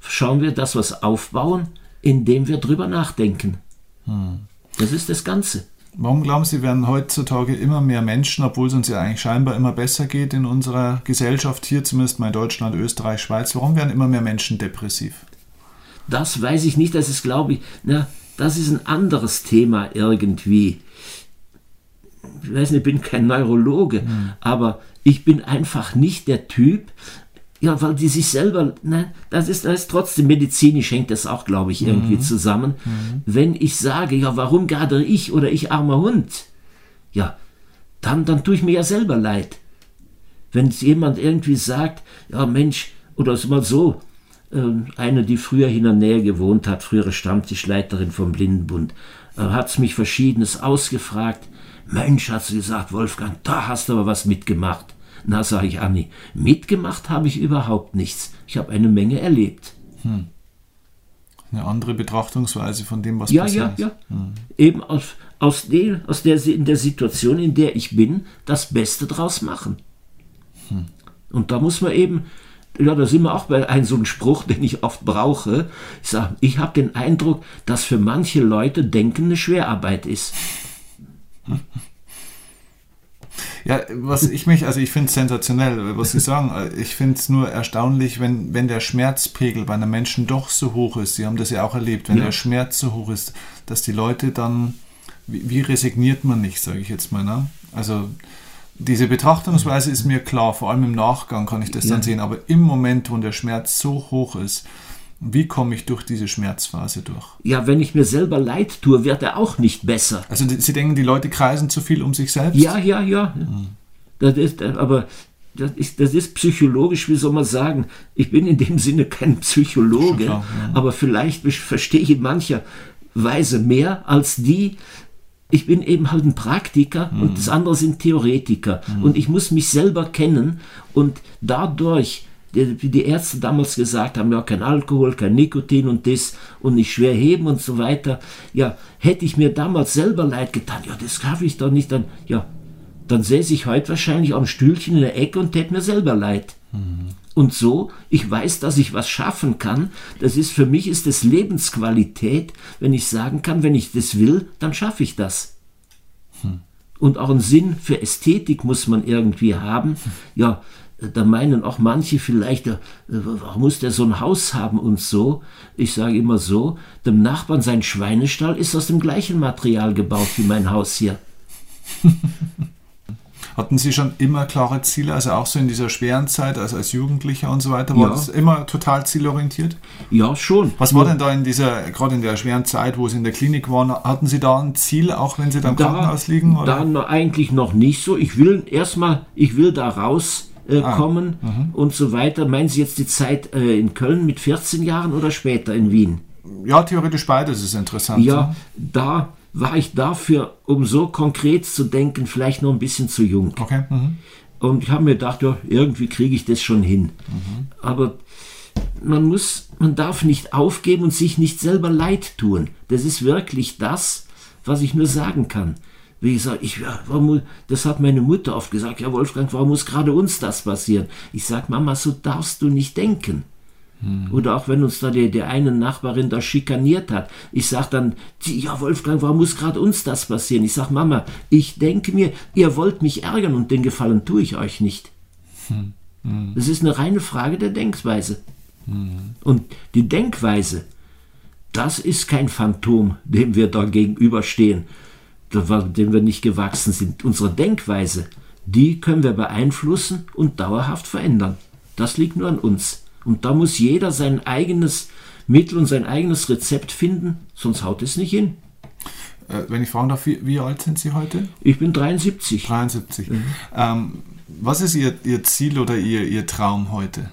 S2: schauen wir das, was aufbauen indem wir drüber nachdenken. Hm. Das ist das Ganze.
S1: Warum glauben Sie, werden heutzutage immer mehr Menschen, obwohl es uns ja eigentlich scheinbar immer besser geht in unserer Gesellschaft, hier zumindest mal in Deutschland, Österreich, Schweiz, warum werden immer mehr Menschen depressiv?
S2: Das weiß ich nicht, das ist, glaube ich, na, das ist ein anderes Thema irgendwie. Ich weiß nicht, ich bin kein Neurologe, hm. aber ich bin einfach nicht der Typ, ja, weil die sich selber, ne, das ist, das ist trotzdem medizinisch hängt das auch, glaube ich, irgendwie mhm. zusammen. Mhm. Wenn ich sage, ja, warum gerade ich oder ich armer Hund? Ja, dann, dann tue ich mir ja selber leid. Wenn jemand irgendwie sagt, ja Mensch, oder ist mal so, äh, eine, die früher in der Nähe gewohnt hat, frühere Stammtischleiterin vom Blindenbund, äh, hat es mich verschiedenes ausgefragt. Mensch, hat sie gesagt, Wolfgang, da hast du aber was mitgemacht. Na, sage ich Anni, mitgemacht habe ich überhaupt nichts. Ich habe eine Menge erlebt. Hm.
S1: Eine andere Betrachtungsweise von dem, was
S2: ja,
S1: passiert.
S2: Ja, ja, hm. Eben aus, aus, der, aus der, in der Situation, in der ich bin, das Beste draus machen. Hm. Und da muss man eben, ja, da sind wir auch bei einem so einem Spruch, den ich oft brauche. Ich sage, ich habe den Eindruck, dass für manche Leute Denken eine Schwerarbeit ist.
S1: Ja, was ich mich, also ich finde es sensationell, was Sie sagen. Ich finde es nur erstaunlich, wenn, wenn der Schmerzpegel bei einem Menschen doch so hoch ist. Sie haben das ja auch erlebt, wenn ja. der Schmerz so hoch ist, dass die Leute dann, wie, wie resigniert man nicht, sage ich jetzt mal. Ne? Also diese Betrachtungsweise ist mir klar, vor allem im Nachgang kann ich das ja. dann sehen, aber im Moment, wo der Schmerz so hoch ist, wie komme ich durch diese Schmerzphase durch?
S2: Ja, wenn ich mir selber leid tue, wird er auch nicht besser.
S1: Also Sie denken, die Leute kreisen zu viel um sich selbst?
S2: Ja, ja, ja. Hm. Das ist, aber das ist, das ist psychologisch, wie soll man sagen, ich bin in dem Sinne kein Psychologe, klar, ja. aber vielleicht verstehe ich in mancher Weise mehr als die, ich bin eben halt ein Praktiker mhm. und das andere sind Theoretiker. Mhm. Und ich muss mich selber kennen und dadurch, wie die Ärzte damals gesagt haben, ja, kein Alkohol, kein Nikotin und das und nicht schwer heben und so weiter. Ja, hätte ich mir damals selber leid getan, ja, das schaffe ich doch nicht, dann, ja, dann säße ich heute wahrscheinlich am Stühlchen in der Ecke und hätte mir selber leid. Mhm. Und so, ich weiß, dass ich was schaffen kann. Das ist für mich ist es Lebensqualität, wenn ich sagen kann, wenn ich das will, dann schaffe ich das. Hm. Und auch einen Sinn für Ästhetik muss man irgendwie haben. Ja, da meinen auch manche vielleicht, äh, warum muss der so ein Haus haben und so? Ich sage immer so, dem Nachbarn sein Schweinestall ist aus dem gleichen Material gebaut wie mein Haus hier.
S1: Hatten Sie schon immer klare Ziele, also auch so in dieser schweren Zeit, also als Jugendlicher und so weiter? War ja. das immer total zielorientiert?
S2: Ja, schon.
S1: Was war denn da in dieser, gerade in der schweren Zeit, wo Sie in der Klinik waren, hatten Sie da ein Ziel, auch wenn Sie da im da, Krankenhaus liegen?
S2: Oder? Dann eigentlich noch nicht so. Ich will erstmal, ich will da raus. Äh, ah, kommen mhm. und so weiter. Meinen Sie jetzt die Zeit äh, in Köln mit 14 Jahren oder später in Wien?
S1: Ja, theoretisch beides ist interessant.
S2: Ja, ja. da war ich dafür, um so konkret zu denken, vielleicht noch ein bisschen zu jung. Okay. Mhm. Und ich habe mir gedacht, ja, irgendwie kriege ich das schon hin. Mhm. Aber man muss, man darf nicht aufgeben und sich nicht selber leid tun. Das ist wirklich das, was ich nur sagen kann. Wie gesagt, ich, ja, warum, das hat meine Mutter oft gesagt, ja Wolfgang, warum muss gerade uns das passieren? Ich sage, Mama, so darfst du nicht denken. Hm. Oder auch wenn uns da die, die eine Nachbarin da schikaniert hat. Ich sage dann, ja Wolfgang, warum muss gerade uns das passieren? Ich sage, Mama, ich denke mir, ihr wollt mich ärgern und den Gefallen tue ich euch nicht. Hm. Hm. Das ist eine reine Frage der Denkweise. Hm. Und die Denkweise, das ist kein Phantom, dem wir da gegenüberstehen, dem wir nicht gewachsen sind. Unsere Denkweise, die können wir beeinflussen und dauerhaft verändern. Das liegt nur an uns. Und da muss jeder sein eigenes Mittel und sein eigenes Rezept finden, sonst haut es nicht hin.
S1: Äh, wenn ich fragen darf, wie, wie, alt sind Sie heute?
S2: Ich bin 73.
S1: 73. Mhm. Ähm, was ist Ihr, Ihr Ziel oder Ihr, Ihr Traum heute?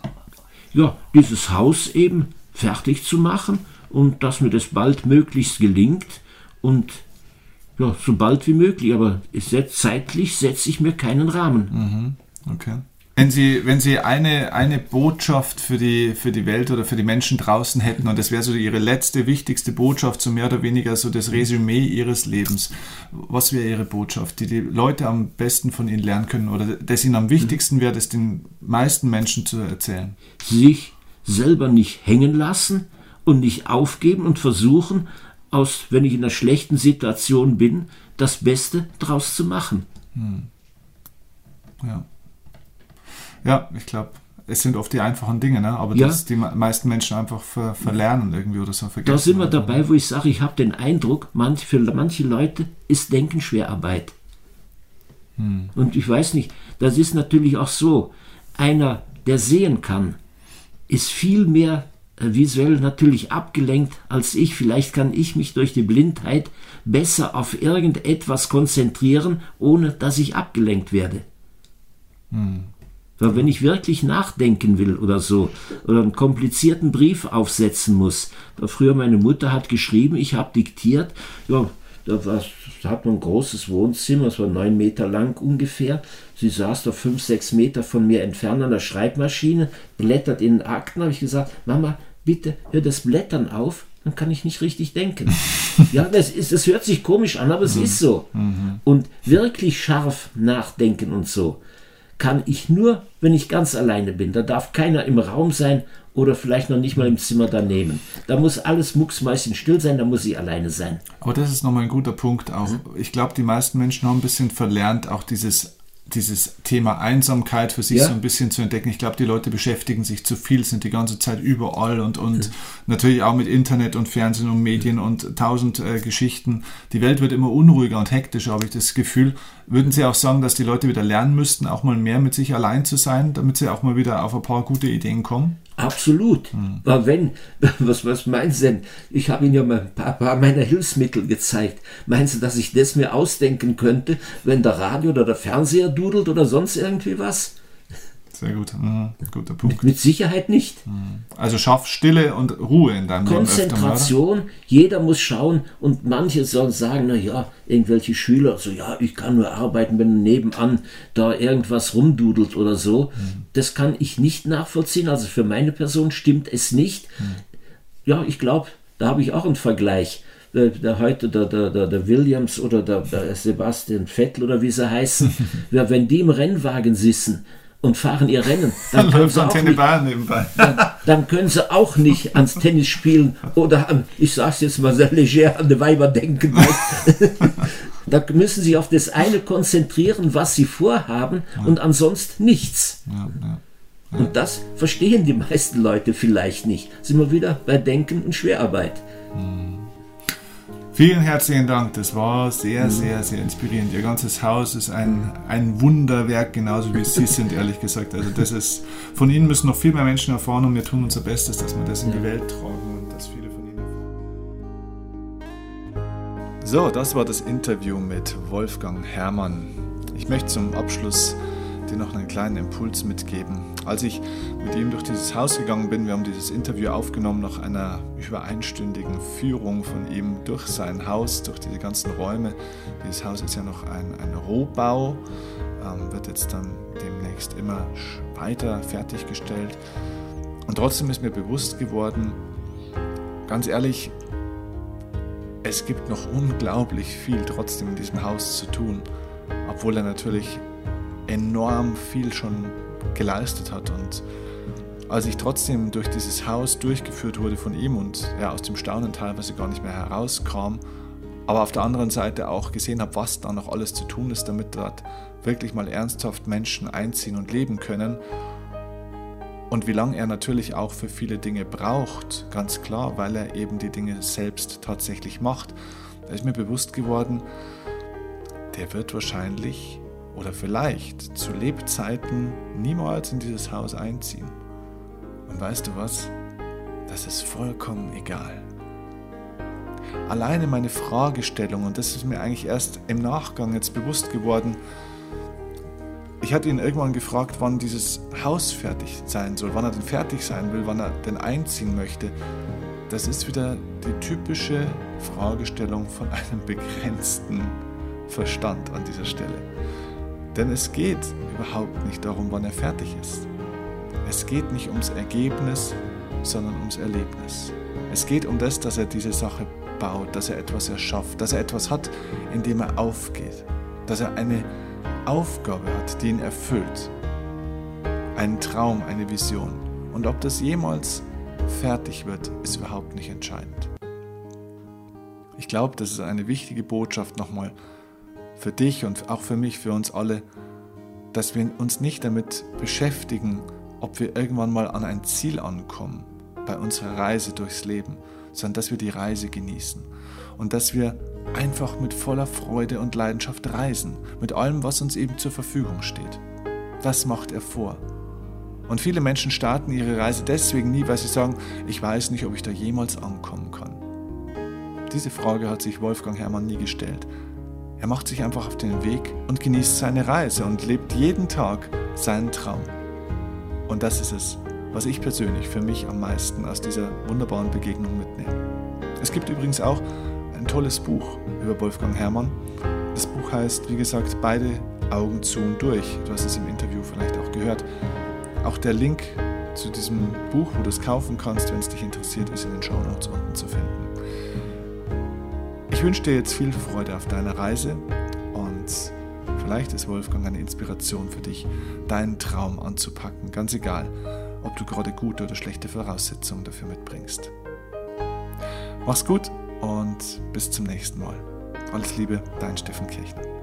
S2: Ja, dieses Haus eben fertig zu machen und dass mir das bald möglichst gelingt und ja, so bald wie möglich. Aber zeitlich setze ich mir keinen Rahmen.
S1: Mhm. Okay. Wenn Sie, wenn Sie eine, eine Botschaft für die, für die Welt oder für die Menschen draußen hätten und das wäre so Ihre letzte, wichtigste Botschaft, so mehr oder weniger so das Resümee Ihres Lebens, was wäre Ihre Botschaft, die die Leute am besten von Ihnen lernen können oder das Ihnen am wichtigsten wäre, das den meisten Menschen zu erzählen?
S2: Sich selber nicht hängen lassen und nicht aufgeben und versuchen, aus, wenn ich in einer schlechten Situation bin, das Beste draus zu machen. Hm.
S1: Ja. Ja, ich glaube, es sind oft die einfachen Dinge, ne? aber ja. dass die meisten Menschen einfach ver verlernen irgendwie oder so
S2: vergessen. Da sind wir dabei, wo ich sage, ich habe den Eindruck, manch, für manche Leute ist Denken Schwerarbeit. Hm. Und ich weiß nicht, das ist natürlich auch so, einer, der sehen kann, ist viel mehr visuell natürlich abgelenkt als ich. Vielleicht kann ich mich durch die Blindheit besser auf irgendetwas konzentrieren, ohne dass ich abgelenkt werde. Hm. Weil wenn ich wirklich nachdenken will oder so, oder einen komplizierten Brief aufsetzen muss, da früher meine Mutter hat geschrieben, ich habe diktiert, ja, da, war, da hat man ein großes Wohnzimmer, es war neun Meter lang ungefähr. Sie saß da fünf, sechs Meter von mir entfernt an der Schreibmaschine, blättert in den Akten, habe ich gesagt, Mama, bitte hör das Blättern auf, dann kann ich nicht richtig denken. ja, das, ist, das hört sich komisch an, aber es mhm. ist so. Mhm. Und wirklich scharf nachdenken und so kann ich nur, wenn ich ganz alleine bin. Da darf keiner im Raum sein oder vielleicht noch nicht mal im Zimmer daneben. Da muss alles mucksmäuschen still sein, da muss ich alleine sein.
S1: Aber das ist nochmal ein guter Punkt auch. Ich glaube, die meisten Menschen haben ein bisschen verlernt, auch dieses dieses Thema Einsamkeit für sich ja. so ein bisschen zu entdecken. Ich glaube, die Leute beschäftigen sich zu viel, sind die ganze Zeit überall und, und ja. natürlich auch mit Internet und Fernsehen und Medien ja. und tausend äh, Geschichten. Die Welt wird immer unruhiger und hektischer, habe ich das Gefühl. Würden Sie auch sagen, dass die Leute wieder lernen müssten, auch mal mehr mit sich allein zu sein, damit sie auch mal wieder auf ein paar gute Ideen kommen?
S2: Absolut. Mhm. Aber wenn, was, was meinen Sie denn? Ich habe Ihnen ja mal ein paar, paar, meiner Hilfsmittel gezeigt. Meinen Sie, dass ich das mir ausdenken könnte, wenn der Radio oder der Fernseher dudelt oder sonst irgendwie was?
S1: Sehr gut. Mhm. Guter Punkt.
S2: Mit, mit, Sicherheit nicht.
S1: Mhm. Also schaff Stille und Ruhe in deinem
S2: Konzentration. Leben öfter, jeder muss schauen und manche sollen sagen, na ja, irgendwelche Schüler, so ja, ich kann nur arbeiten, wenn nebenan da irgendwas rumdudelt oder so. Mhm. Das kann ich nicht nachvollziehen. Also für meine Person stimmt es nicht. Mhm. Ja, ich glaube, da habe ich auch einen Vergleich der, der heute der, der, der, Williams oder der, der Sebastian Vettel oder wie sie heißen, wenn die im Rennwagen sitzen, und fahren ihr Rennen. Dann können, sie auch nicht, dann, dann, können sie auch nicht ans Tennis spielen oder an, ich sage es jetzt mal sehr leger, an die Weiber denken. da müssen sie auf das eine konzentrieren, was sie vorhaben ja. und ansonsten nichts. Ja, ja, und das verstehen die meisten Leute vielleicht nicht. Sind wir wieder bei Denken und Schwerarbeit. Mhm.
S1: Vielen herzlichen Dank. Das war sehr, sehr, sehr inspirierend. Ihr ganzes Haus ist ein, ein Wunderwerk, genauso wie Sie sind, ehrlich gesagt. Also das ist, von Ihnen müssen noch viel mehr Menschen erfahren und wir tun unser Bestes, dass wir das in die Welt tragen und dass viele von Ihnen erfahren. So, das war das Interview mit Wolfgang Herrmann. Ich möchte zum Abschluss dir noch einen kleinen Impuls mitgeben. Als ich mit ihm durch dieses Haus gegangen bin, wir haben dieses Interview aufgenommen nach einer über einstündigen Führung von ihm durch sein Haus, durch diese ganzen Räume. Dieses Haus ist ja noch ein, ein Rohbau, ähm, wird jetzt dann demnächst immer weiter fertiggestellt. Und trotzdem ist mir bewusst geworden, ganz ehrlich, es gibt noch unglaublich viel trotzdem in diesem Haus zu tun, obwohl er natürlich enorm viel schon geleistet hat. Und als ich trotzdem durch dieses Haus durchgeführt wurde von ihm und ja, aus dem Staunen teilweise gar nicht mehr herauskam, aber auf der anderen Seite auch gesehen habe, was da noch alles zu tun ist, damit dort wirklich mal ernsthaft Menschen einziehen und leben können. Und wie lange er natürlich auch für viele Dinge braucht, ganz klar, weil er eben die Dinge selbst tatsächlich macht. Da ist mir bewusst geworden, der wird wahrscheinlich oder vielleicht zu Lebzeiten niemals in dieses Haus einziehen. Und weißt du was? Das ist vollkommen egal. Alleine meine Fragestellung, und das ist mir eigentlich erst im Nachgang jetzt bewusst geworden, ich hatte ihn irgendwann gefragt, wann dieses Haus fertig sein soll, wann er denn fertig sein will, wann er denn einziehen möchte. Das ist wieder die typische Fragestellung von einem begrenzten Verstand an dieser Stelle. Denn es geht überhaupt nicht darum, wann er fertig ist. Es geht nicht ums Ergebnis, sondern ums Erlebnis. Es geht um das, dass er diese Sache baut, dass er etwas erschafft, dass er etwas hat, in dem er aufgeht, dass er eine Aufgabe hat, die ihn erfüllt. Einen Traum, eine Vision. Und ob das jemals fertig wird, ist überhaupt nicht entscheidend. Ich glaube, das ist eine wichtige Botschaft nochmal für dich und auch für mich, für uns alle, dass wir uns nicht damit beschäftigen, ob wir irgendwann mal an ein Ziel ankommen bei unserer Reise durchs Leben, sondern dass wir die Reise genießen und dass wir einfach mit voller Freude und Leidenschaft reisen, mit allem, was uns eben zur Verfügung steht. Das macht er vor. Und viele Menschen starten ihre Reise deswegen nie, weil sie sagen, ich weiß nicht, ob ich da jemals ankommen kann. Diese Frage hat sich Wolfgang Herrmann nie gestellt. Er macht sich einfach auf den Weg und genießt seine Reise und lebt jeden Tag seinen Traum. Und das ist es, was ich persönlich für mich am meisten aus dieser wunderbaren Begegnung mitnehme. Es gibt übrigens auch ein tolles Buch über Wolfgang Herrmann. Das Buch heißt, wie gesagt, Beide Augen zu und durch. Du hast es im Interview vielleicht auch gehört. Auch der Link zu diesem Buch, wo du es kaufen kannst, wenn es dich interessiert, ist in den Show Notes unten zu finden. Ich wünsche dir jetzt viel Freude auf deiner Reise und vielleicht ist Wolfgang eine Inspiration für dich, deinen Traum anzupacken, ganz egal, ob du gerade gute oder schlechte Voraussetzungen dafür mitbringst. Mach's gut und bis zum nächsten Mal. Alles Liebe, dein Steffen Kirchner.